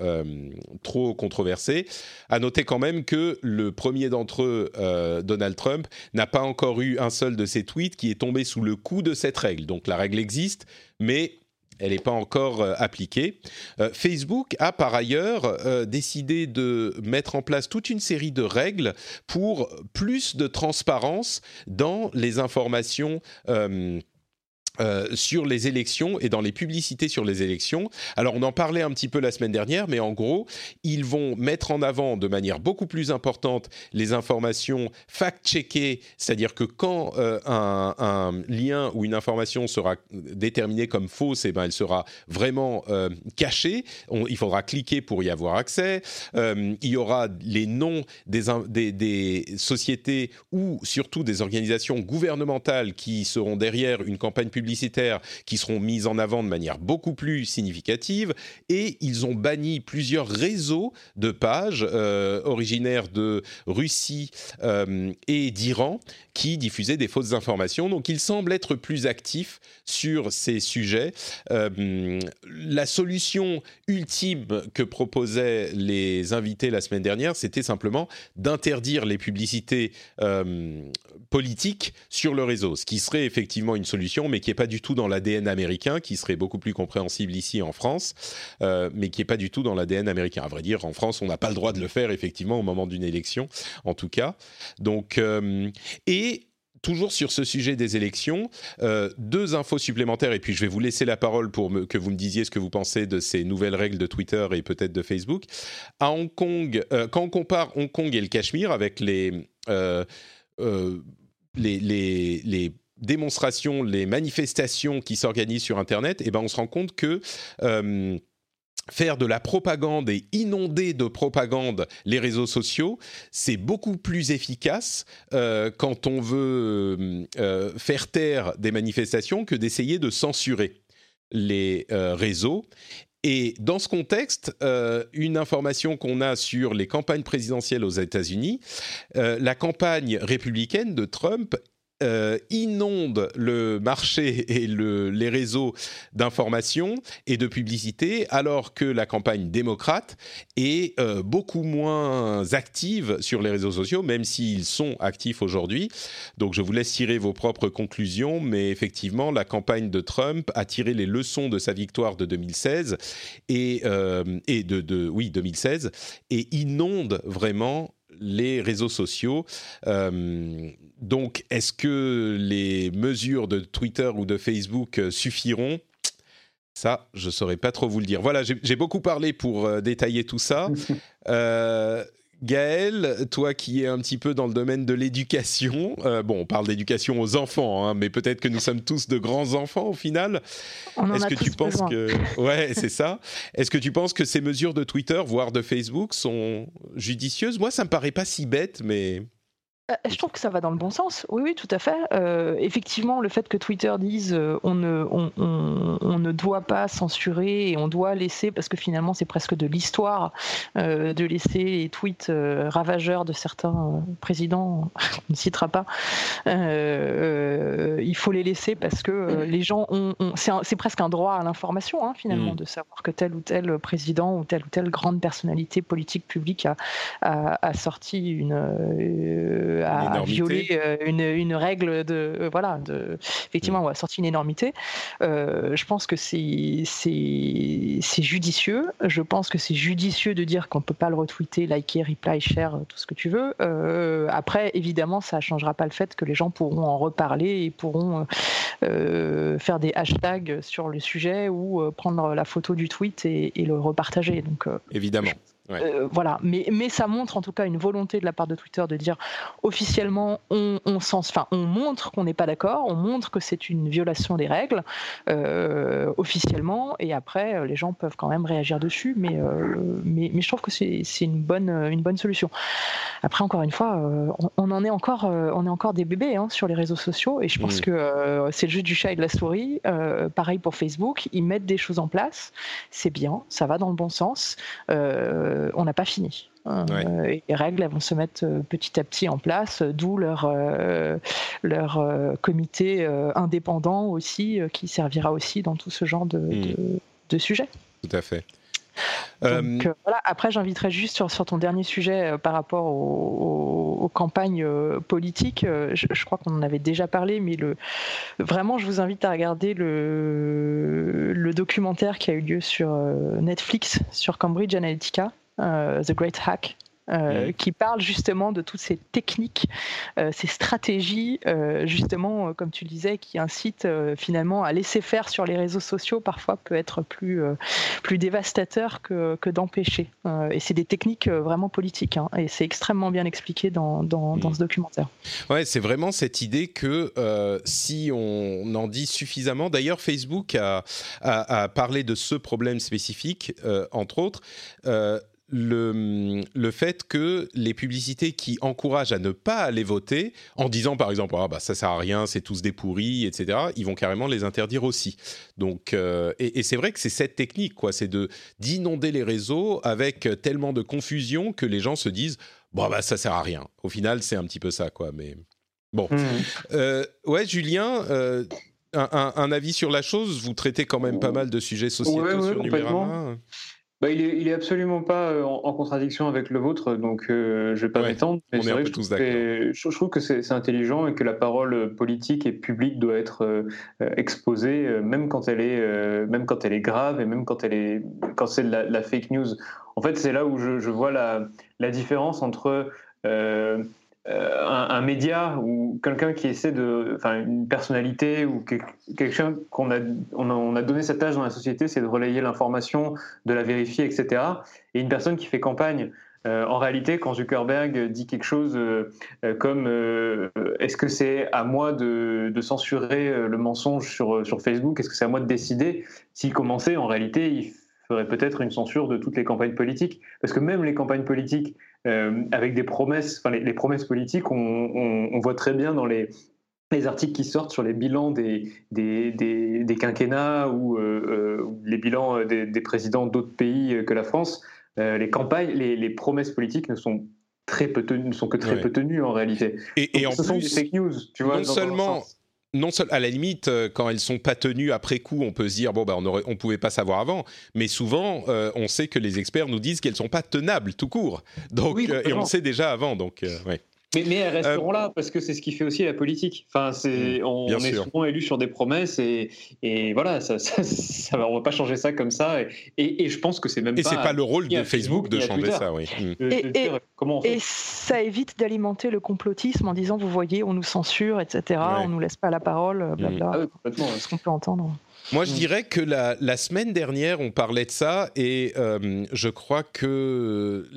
trop controversé. À noter quand même que le premier d'entre eux, euh, Donald Trump, n'a pas encore eu un seul de ses tweets qui est tombé sous le coup de cette règle. Donc la règle existe, mais elle n'est pas encore euh, appliquée. Euh, Facebook a par ailleurs décidé de mettre en place toute une série de règles pour plus de transparence dans les informations euh, sur les élections et dans les publicités sur les élections. Alors on en parlait un petit peu la semaine dernière, mais en gros, ils vont mettre en avant de manière beaucoup plus importante les informations fact-checkées, c'est-à-dire que quand euh, un, lien ou une information sera déterminée comme fausse, et eh ben, elle sera vraiment euh, cachée. il faudra cliquer pour y avoir accès. il y aura les noms des, sociétés ou surtout des organisations gouvernementales qui seront derrière une campagne publique publicitaires qui seront mises en avant de manière beaucoup plus significative. Et ils ont banni plusieurs réseaux de pages euh, originaires de Russie euh, et d'Iran qui diffusaient des fausses informations. Donc ils semblent être plus actifs sur ces sujets. Euh, la solution ultime que proposaient les invités la semaine dernière, c'était simplement d'interdire les publicités politiques sur le réseau, ce qui serait effectivement une solution, mais qui est pas du tout dans l'ADN américain, qui serait beaucoup plus compréhensible ici en France, euh, mais qui est pas du tout dans l'ADN américain. À vrai dire, en France, on n'a pas le droit de le faire effectivement au moment d'une élection, en tout cas. Donc, euh, et toujours sur ce sujet des élections, euh, deux infos supplémentaires, et puis je vais vous laisser la parole pour que vous me disiez ce que vous pensez de ces nouvelles règles de Twitter et peut-être de Facebook. À Hong Kong, quand on compare Hong Kong et le Cachemire avec les, les, les démonstrations, les manifestations qui s'organisent sur Internet, eh ben on se rend compte que euh, faire de la propagande et inonder de propagande les réseaux sociaux, c'est beaucoup plus efficace euh, quand on veut euh, faire taire des manifestations que d'essayer de censurer les réseaux. Et dans ce contexte, une information qu'on a sur les campagnes présidentielles aux États-Unis, la campagne républicaine de Trump euh, inonde le marché et le, les réseaux d'information et de publicité, alors que la campagne démocrate est euh, beaucoup moins active sur les réseaux sociaux, même s'ils sont actifs aujourd'hui. Donc je vous laisse tirer vos propres conclusions, mais effectivement, la campagne de Trump a tiré les leçons de sa victoire de 2016 et, euh, et de, oui 2016 et inonde vraiment les réseaux sociaux. Euh, donc, est-ce que les mesures de Twitter ou de Facebook euh, suffiront? Ça, je ne saurais pas trop vous le dire. Voilà, j'ai beaucoup parlé pour euh, détailler tout ça. Gaël, toi qui es un petit peu dans le domaine de l'éducation, bon, on parle d'éducation aux enfants, hein, mais peut-être que nous sommes tous de grands enfants au final. Est-ce que tu penses que, ouais, c'est ça. Est-ce que tu penses que ces mesures de Twitter, voire de Facebook, sont judicieuses? Moi, ça me paraît pas si bête, mais euh, je trouve que ça va dans le bon sens. Oui, oui, tout à fait. Euh, effectivement, le fait que Twitter dise euh, on, ne, on, on, ne doit pas censurer et on doit laisser, parce que finalement c'est presque de l'histoire, de laisser les tweets ravageurs de certains présidents, on ne citera pas, il faut les laisser parce que les gens ont. c'est presque un droit à l'information, hein, finalement, mm. de savoir que tel ou tel président ou telle ou telle grande personnalité politique publique a, a, a sorti une a violé euh, une, une, règle de euh, voilà de effectivement mm. a sorti une énormité. Euh, je pense que c'est c'est judicieux. Je pense que c'est judicieux de dire qu'on peut pas le retweeter, liker, reply, share, tout ce que tu veux. après, évidemment, ça changera pas le fait que les gens pourront en reparler et pourront faire des hashtags sur le sujet ou prendre la photo du tweet et, et le repartager. Donc évidemment. Euh, voilà, mais, mais ça montre en tout cas une volonté de la part de Twitter de dire officiellement on, on, sens, on montre qu'on n'est pas d'accord, on montre que c'est une violation des règles euh, officiellement, et après euh, les gens peuvent quand même réagir dessus, mais, mais, mais, je trouve que c'est une bonne, une bonne solution. Après, encore une fois, on, en est encore, on est encore des bébés hein, sur les réseaux sociaux, et je pense mm. que c'est le jeu du chat et de la souris. pareil pour Facebook, ils mettent des choses en place, c'est bien, ça va dans le bon sens. Euh, on n'a pas fini. Euh, les règles elles vont se mettre euh, petit à petit en place, d'où leur, leur comité indépendant aussi, qui servira aussi dans tout ce genre de, hmm. de, sujets. Tout à fait. voilà. Après, j'inviterai juste sur, sur, ton dernier sujet par rapport aux, campagnes politiques. Je, crois qu'on en avait déjà parlé, mais le, vraiment, je vous invite à regarder le, le documentaire qui a eu lieu sur Netflix sur Cambridge Analytica. Euh, The Great Hack. mmh. qui parle justement de toutes ces techniques, ces stratégies, justement, comme tu le disais, qui incitent finalement à laisser faire sur les réseaux sociaux, parfois peut être plus, plus dévastateur que, que d'empêcher. et c'est des techniques vraiment politiques, hein, et c'est extrêmement bien expliqué dans, dans, dans, mmh. ce documentaire. Ouais, c'est vraiment cette idée que si on en dit suffisamment, d'ailleurs Facebook a, a, a, parlé de ce problème spécifique, entre autres, euh, le, le, fait que les publicités qui encouragent à ne pas aller voter, en disant par exemple ah bah ça sert à rien, c'est tous des pourris, etc. Ils vont carrément les interdire aussi. Donc euh, et, c'est vrai que c'est cette technique quoi, c'est de d'inonder les réseaux avec tellement de confusion que les gens se disent bon bah ça sert à rien. Au final c'est un petit peu ça quoi, mais bon. Mmh. Euh, ouais Julien. Un, un, avis sur la chose, vous traitez quand même pas mal de sujets sociétaux sur Numérama bah, il, est, il est absolument pas euh, en, contradiction avec le vôtre, donc euh, je vais pas m'étendre. Mais on est, je, tous je, je, trouve que c'est intelligent et que la parole politique et publique doit être euh, exposée, même quand elle est, même quand elle est grave et même quand elle est, quand c'est de la, fake news. En fait, c'est là où je, je vois la, la, différence entre euh, un, média ou quelqu'un qui essaie de, enfin une personnalité ou quelqu'un qu'on a on, a, donné cette tâche dans la société, c'est de relayer l'information, de la vérifier, etc. Et une personne qui fait campagne. Euh, en réalité, quand Zuckerberg dit quelque chose euh, comme est-ce que c'est à moi de, censurer le mensonge sur, sur Facebook? Est-ce que c'est à moi de décider? S'il commençait, en réalité, il ferait peut-être une censure de toutes les campagnes politiques. Parce que même les campagnes politiques euh, avec des promesses, enfin les, promesses politiques, on, voit très bien dans les, les articles qui sortent sur les bilans des, des, des, quinquennats ou euh, euh, les bilans des, présidents d'autres pays que la France, les campagnes, les, promesses politiques ne sont très peu tenues, ne sont que très peu tenues en réalité. Et, en ce plus, sont des fake news, tu vois. Non seulement non seul, à la limite, quand elles sont pas tenues après coup, on peut se dire bon bah on aurait, on pouvait pas savoir avant. Mais souvent, on sait que les experts nous disent qu'elles sont pas tenables tout court. Donc et on le sait déjà avant. Donc ouais. Mais, mais, elles resteront euh, là parce que c'est ce qui fait aussi la politique. Enfin, c'est, mm, on, est souvent élu sur des promesses et, et voilà, ça, ça, ça, on va pas changer ça comme ça. Et, et, je pense que c'est même et pas. Et c'est pas le rôle de Facebook de changer ça, oui. Mm. Et, comment et ça évite d'alimenter le complotisme en disant, vous voyez, on nous censure, etc. On nous laisse pas la parole, blabla. Mm. Ah oui, complètement. Ce qu'on peut entendre. Moi, je dirais que la, la, semaine dernière, on parlait de ça et euh, je crois que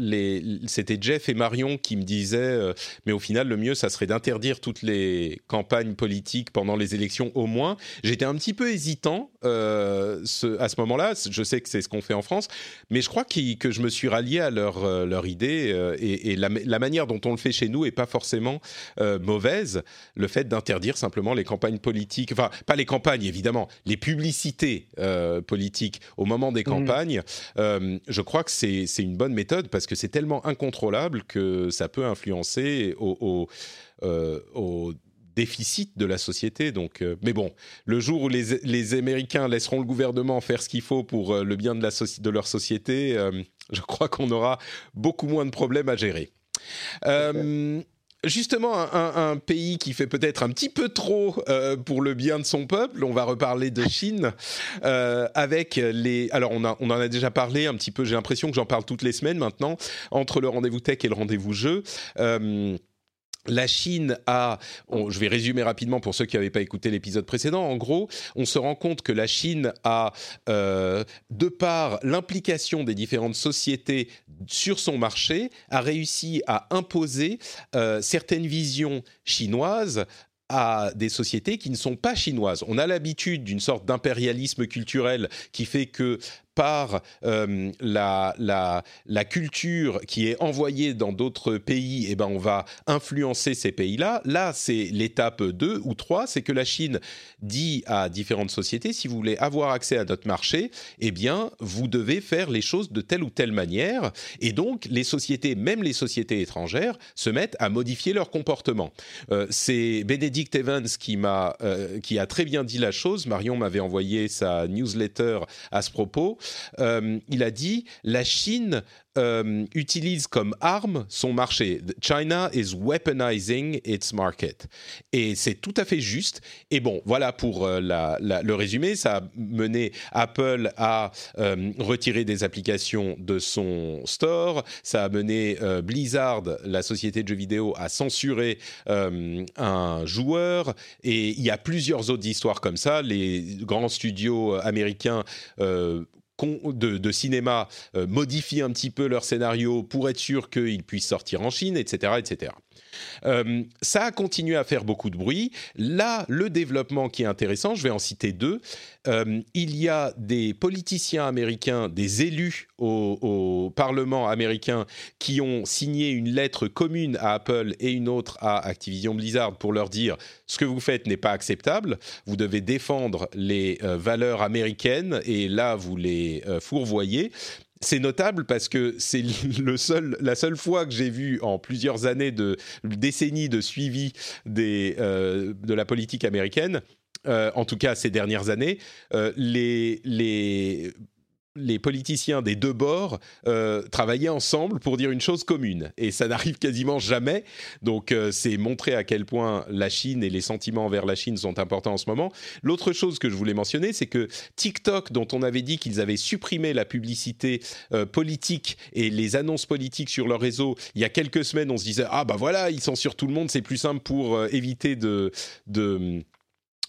c'était Jeff et Marion qui me disaient, euh, mais au final, le mieux, ça serait d'interdire toutes les campagnes politiques pendant les élections au moins. J'étais un petit peu hésitant euh, ce, à ce moment-là. Je sais que c'est ce qu'on fait en France, mais je crois que je me suis rallié à leur, leur idée et, et la, la, manière dont on le fait chez nous est pas forcément mauvaise. Le fait d'interdire simplement les campagnes politiques, enfin, pas les campagnes évidemment, les publics publicité euh, politique au moment des mmh. campagnes, euh, je crois que c'est une bonne méthode parce que c'est tellement incontrôlable que ça peut influencer au, euh, au, déficit de la société. Donc, mais bon, le jour où les, les, Américains laisseront le gouvernement faire ce qu'il faut pour le bien de, la de leur société, je crois qu'on aura beaucoup moins de problèmes à gérer justement un, pays qui fait peut-être un petit peu trop euh, pour le bien de son peuple. On va reparler de Chine euh, avec les. Alors on en a déjà parlé un petit peu. J'ai l'impression que j'en parle toutes les semaines maintenant entre le rendez-vous tech et le rendez-vous jeu. Euh, la Chine a, je vais résumer rapidement pour ceux qui n'avaient pas écouté l'épisode précédent, en gros, on se rend compte que la Chine a, euh, de par l'implication des différentes sociétés sur son marché, a réussi à imposer euh, certaines visions chinoises à des sociétés qui ne sont pas chinoises. On a l'habitude d'une sorte d'impérialisme culturel qui fait que par euh, la, la, la, culture qui est envoyée dans d'autres pays, eh ben on va influencer ces pays-là. Là, c'est l'étape 2 ou 3, c'est que la Chine dit à différentes sociétés, si vous voulez avoir accès à notre marché, eh bien, vous devez faire les choses de telle ou telle manière. Et donc, les sociétés, même les sociétés étrangères, se mettent à modifier leur comportement. Euh, c'est Benedict Evans qui, m'a, euh, qui a très bien dit la chose. Marion m'avait envoyé sa newsletter à ce propos. Euh, il a dit la Chine euh, utilise comme arme son marché. China is weaponizing its market. Et c'est tout à fait juste. Et bon, voilà pour euh, le résumé. Ça a mené Apple à euh, retirer des applications de son store. Ça a mené Blizzard, la société de jeux vidéo, à censurer un joueur. Et il y a plusieurs autres histoires comme ça. Les grands studios américains de, cinéma modifient un petit peu leur scénario pour être sûr qu'ils puissent sortir en Chine, etc. etc. Euh, ça a continué à faire beaucoup de bruit. Là, le développement qui est intéressant, je vais en citer deux. Euh, il y a des politiciens américains, des élus au, au, Parlement américain qui ont signé une lettre commune à Apple et une autre à Activision Blizzard pour leur dire ce que vous faites n'est pas acceptable, vous devez défendre les euh, valeurs américaines et là vous les fourvoyez c'est notable parce que c'est le seul, la seule fois que j'ai vu en plusieurs années de décennies de suivi des, euh, de la politique américaine, euh, en tout cas ces dernières années, euh, les, les les politiciens des deux bords euh, travaillaient ensemble pour dire une chose commune. Et ça n'arrive quasiment jamais. Donc euh, c'est montrer à quel point la Chine et les sentiments envers la Chine sont importants en ce moment. L'autre chose que je voulais mentionner, c'est que TikTok, dont on avait dit qu'ils avaient supprimé la publicité euh, politique et les annonces politiques sur leur réseau, il y a quelques semaines, on se disait, ah bah voilà, ils censurent tout le monde, c'est plus simple pour éviter de... de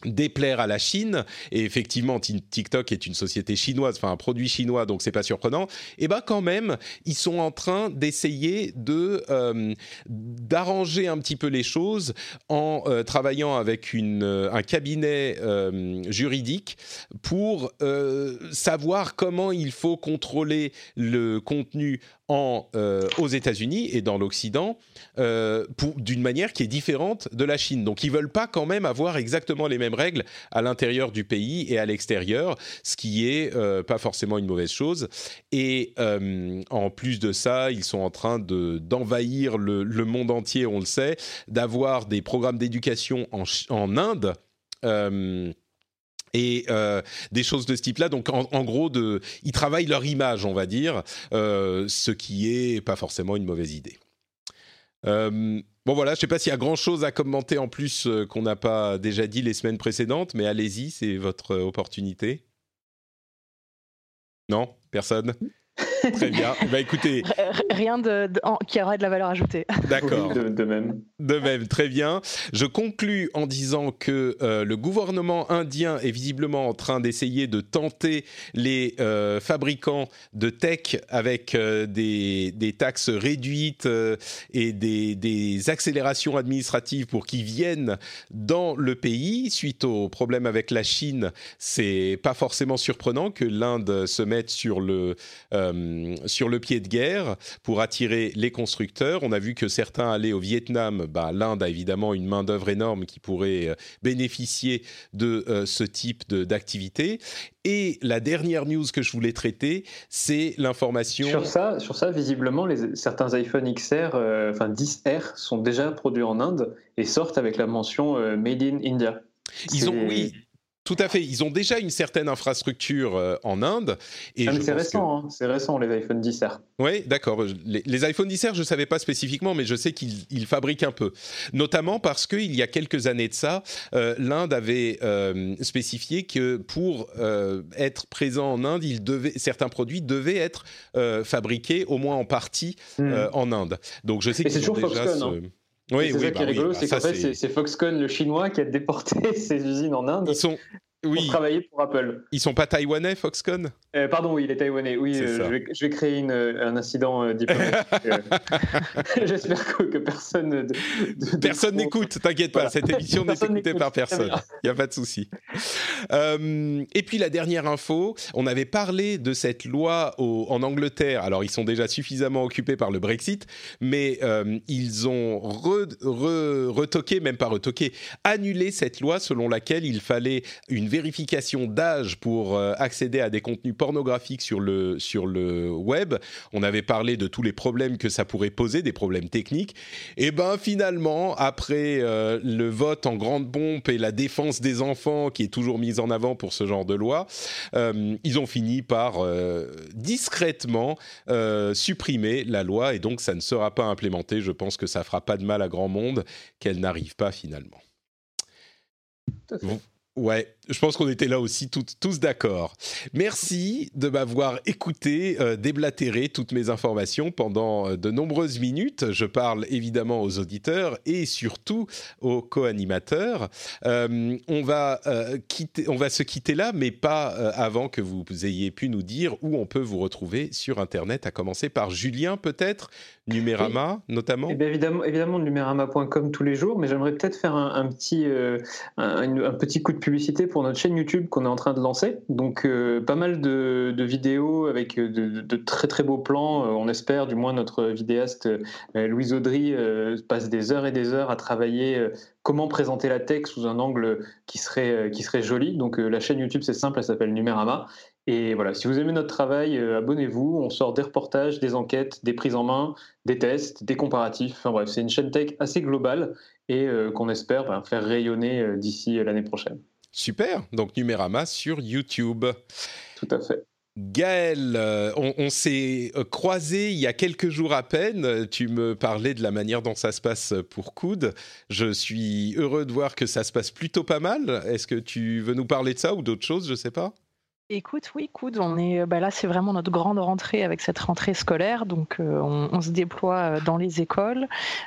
déplaire à la Chine et effectivement TikTok est une société chinoise enfin un produit chinois donc c'est pas surprenant et ben quand même ils sont en train d'essayer de euh, d'arranger un petit peu les choses en euh, travaillant avec une euh, un cabinet juridique pour savoir comment il faut contrôler le contenu euh, aux États-Unis et dans l'Occident euh, d'une manière qui est différente de la Chine. Donc ils veulent pas quand même avoir exactement les mêmes règles à l'intérieur du pays et à l'extérieur, ce qui est euh, pas forcément une mauvaise chose. Et en plus de ça, ils sont en train d'envahir le, le, monde entier, on le sait, d'avoir des programmes d'éducation en, en Inde et euh, des choses de ce type-là. Donc, en, gros, de, ils travaillent leur image, on va dire, euh, ce qui est pas forcément une mauvaise idée. Euh, bon voilà, je sais pas s'il y a grand-chose à commenter en plus qu'on n'a pas déjà dit les semaines précédentes, mais allez-y, c'est votre opportunité. Non Personne? Très bien. Bah écoutez. Rien de, qui aurait de la valeur ajoutée. D'accord. de, même. De même, très bien. Je conclus en disant que euh, le gouvernement indien est visiblement en train d'essayer de tenter les euh, fabricants de tech avec euh, des, des, taxes réduites et des, des, accélérations administratives pour qu'ils viennent dans le pays. Suite au problème avec la Chine, c'est pas forcément surprenant que l'Inde se mette sur le euh, sur le pied de guerre pour attirer les constructeurs. On a vu que certains allaient au Vietnam. Bah, L'Inde a évidemment une main-d'œuvre énorme qui pourrait euh, bénéficier de euh, ce type d'activité. Et la dernière news que je voulais traiter, c'est l'information. Sur ça, sur ça, visiblement, les, certains iPhone XR, enfin 10R, sont déjà produits en Inde et sortent avec la mention Made in India. Ils ont, oui, tout à fait. Ils ont déjà une certaine infrastructure euh, en Inde. Et ah, c'est récent, hein. c'est récent les iPhone 10R. Oui, d'accord. Les, les, iPhone 10R, je ne savais pas spécifiquement, mais je sais qu'ils fabriquent un peu. Notamment parce qu'il y a quelques années de ça, euh, l'Inde avait euh, spécifié que pour être présent en Inde, il devait, certains produits devaient être fabriqués au moins en partie hmm. en Inde. Donc je sais qu'ils ont déjà Foxconn, hein. Oui, c'est ça qui est bah rigolo, c'est bah qu'en fait, c'est Foxconn, le chinois, qui a déporté ses usines en Inde. Ils sont, oui. pour travailler pour Apple. Ils sont pas taïwanais, Foxconn? Euh, Pardon, oui, il est taïwanais. Oui, euh, je, vais, je, vais, créer une, un incident euh, diplomatique. J'espère que, personne. De, personne n'écoute, t'inquiète pas. Cette émission n'est écoutée par personne. Il n'y a pas de souci. et puis la dernière info, on avait parlé de cette loi au, en Angleterre. Alors ils sont déjà suffisamment occupés par le Brexit, mais ils ont re, re, retoqué, même pas retoqué, annulé cette loi selon laquelle il fallait une vérification d'âge pour euh, accéder à des contenus pornographiques sur le, sur le web. On avait parlé de tous les problèmes que ça pourrait poser, des problèmes techniques. Et ben finalement, après euh, le vote en grande pompe et la défense des enfants qui est toujours mise en avant pour ce genre de loi, ils ont fini par discrètement supprimer la loi et donc ça ne sera pas implémenté. Je pense que ça fera pas de mal à grand monde qu'elle n'arrive pas finalement. Ouais, je pense qu'on était là aussi tous d'accord. Merci de m'avoir écouté euh, déblatérer toutes mes informations pendant euh, de nombreuses minutes. Je parle évidemment aux auditeurs et surtout aux co-animateurs. Euh, on va quitter, on va se quitter là, mais pas avant que vous ayez pu nous dire où on peut vous retrouver sur Internet. À commencer par Julien, peut-être? Numérama, notamment? Eh évidemment, évidemment, numérama.com tous les jours, mais j'aimerais peut-être faire un, petit, un petit coup de publicité pour notre chaîne YouTube qu'on est en train de lancer. Donc, euh, pas mal de, vidéos avec de, très très beaux plans. Euh, on espère, du moins, notre vidéaste euh, Louise Audry passe des heures et des heures à travailler comment présenter la tech sous un angle qui serait, qui serait joli. Donc, la chaîne YouTube, c'est simple, elle s'appelle Numérama. Et voilà, si vous aimez notre travail, abonnez-vous. On sort des reportages, des enquêtes, des prises en main, des tests, des comparatifs. Enfin bref, c'est une chaîne tech assez globale et qu'on espère ben, faire rayonner d'ici l'année prochaine. Super, donc Numérama sur YouTube. Tout à fait. Gaël, euh, on, s'est euh, croisé il y a quelques jours à peine. Tu me parlais de la manière dont ça se passe pour Coude. Je suis heureux de voir que ça se passe plutôt pas mal. Est-ce que tu veux nous parler de ça ou d'autres choses? Je ne sais pas. Écoute, oui, écoute, on est, bah là, c'est vraiment notre grande rentrée avec cette rentrée scolaire. Donc, euh, on, se déploie euh, dans les écoles.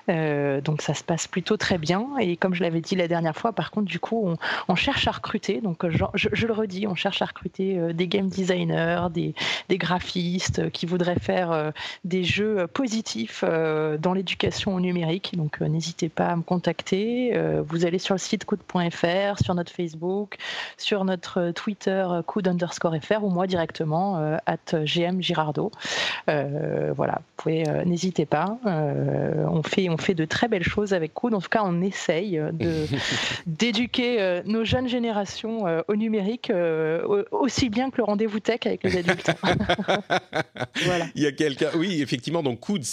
Euh, donc, ça se passe plutôt très bien. Et comme je l'avais dit la dernière fois, par contre, du coup, on, cherche à recruter. Donc, je, le redis, on cherche à recruter des game designers, des, graphistes qui voudraient faire des jeux positifs dans l'éducation au numérique. Donc, n'hésitez pas à me contacter. vous allez sur le site code.fr, sur notre Facebook, sur notre Twitter, code underscore fr ou moi directement euh, at gm girardo. Euh, voilà, vous pouvez, euh, n'hésitez pas. on fait on fait de très belles choses avec Coude. En tout cas, on essaye de d'éduquer nos jeunes générations au numérique aussi bien que le rendez-vous tech avec les adultes. voilà. Il y a quelqu'un, oui, effectivement, donc Coude,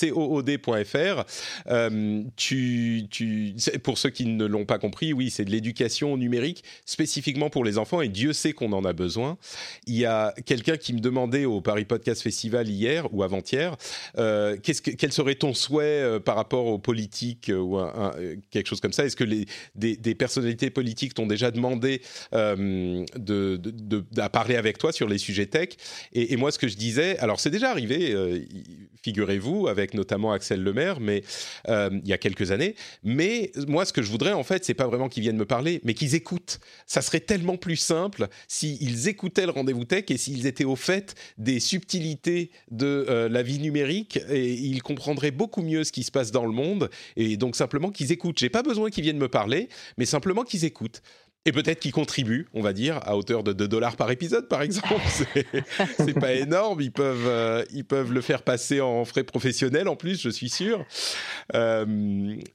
tu, tu, pour ceux qui ne l'ont pas compris, oui, c'est de l'éducation numérique spécifiquement pour les enfants et Dieu sait qu'on en a besoin. Il y a quelqu'un qui me demandait au Paris Podcast Festival hier ou avant-hier, euh, quel serait ton souhait euh, par rapport aux politiques euh, ou quelque chose comme ça? Est-ce que les, des, personnalités politiques t'ont déjà demandé de, parler avec toi sur les sujets tech? Et, moi, ce que je disais, alors c'est déjà arrivé, figurez-vous, avec notamment Axel Lemaire, mais il y a quelques années. Mais moi, ce que je voudrais, en fait, c'est pas vraiment qu'ils viennent me parler, mais qu'ils écoutent. Ça serait tellement plus simple s'ils écoutaient le rendez-vous tech et s'ils étaient au fait des subtilités de euh, la vie numérique, ils comprendraient beaucoup mieux ce qui se passe dans le monde. Et donc simplement qu'ils écoutent. J'ai pas besoin qu'ils viennent me parler, mais simplement qu'ils écoutent. Et peut-être qu'ils contribuent, on va dire, à hauteur de 2 dollars par épisode, par exemple. C'est pas énorme. Ils peuvent, euh, ils peuvent le faire passer en frais professionnels, en plus, je suis sûr. Euh,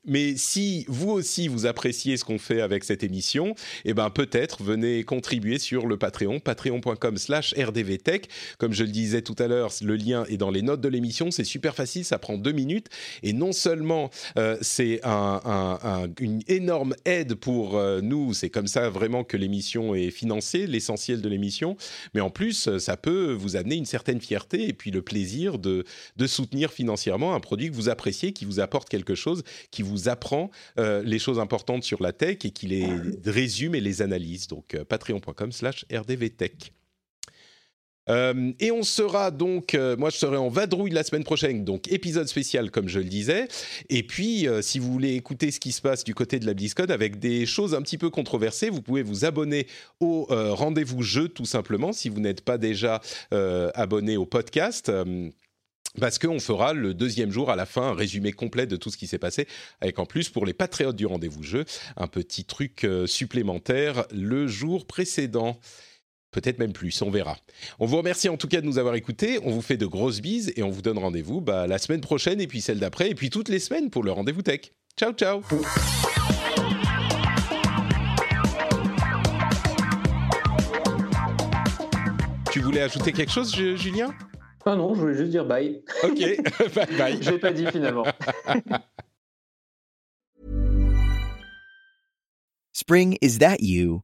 mais si vous aussi, vous appréciez ce qu'on fait avec cette émission, eh ben, peut-être venez contribuer sur le Patreon, patreon.com slash rdvtech. Comme je le disais tout à l'heure, le lien est dans les notes de l'émission. C'est super facile, ça prend deux minutes. Et non seulement euh, c'est un, une énorme aide pour nous, c'est comme ça vraiment que l'émission est financée, l'essentiel de l'émission, mais en plus, ça peut vous amener une certaine fierté et puis le plaisir de, de soutenir financièrement un produit que vous appréciez, qui vous apporte quelque chose, qui vous apprend euh, les choses importantes sur la tech et qui les résume et les analyse. Donc, euh, patreon.com slash rdvtech. Euh, et on sera donc, euh, moi je serai en vadrouille la semaine prochaine, donc épisode spécial comme je le disais. Et puis, euh, si vous voulez écouter ce qui se passe du côté de la BlizzCon avec des choses un petit peu controversées, vous pouvez vous abonner au rendez-vous jeu tout simplement si vous n'êtes pas déjà abonné au podcast parce qu'on fera le deuxième jour à la fin un résumé complet de tout ce qui s'est passé, avec en plus pour les patriotes du rendez-vous jeu un petit truc supplémentaire le jour précédent peut-être même plus, on verra. On vous remercie en tout cas de nous avoir écoutés, on vous fait de grosses bises et on vous donne rendez-vous bah, la semaine prochaine et puis celle d'après et puis toutes les semaines pour le rendez-vous tech. Ciao ciao Tu voulais ajouter quelque chose, Julien? Ah non, je voulais juste dire bye. Ok, bye bye. J'ai pas dit finalement. Spring, is that you?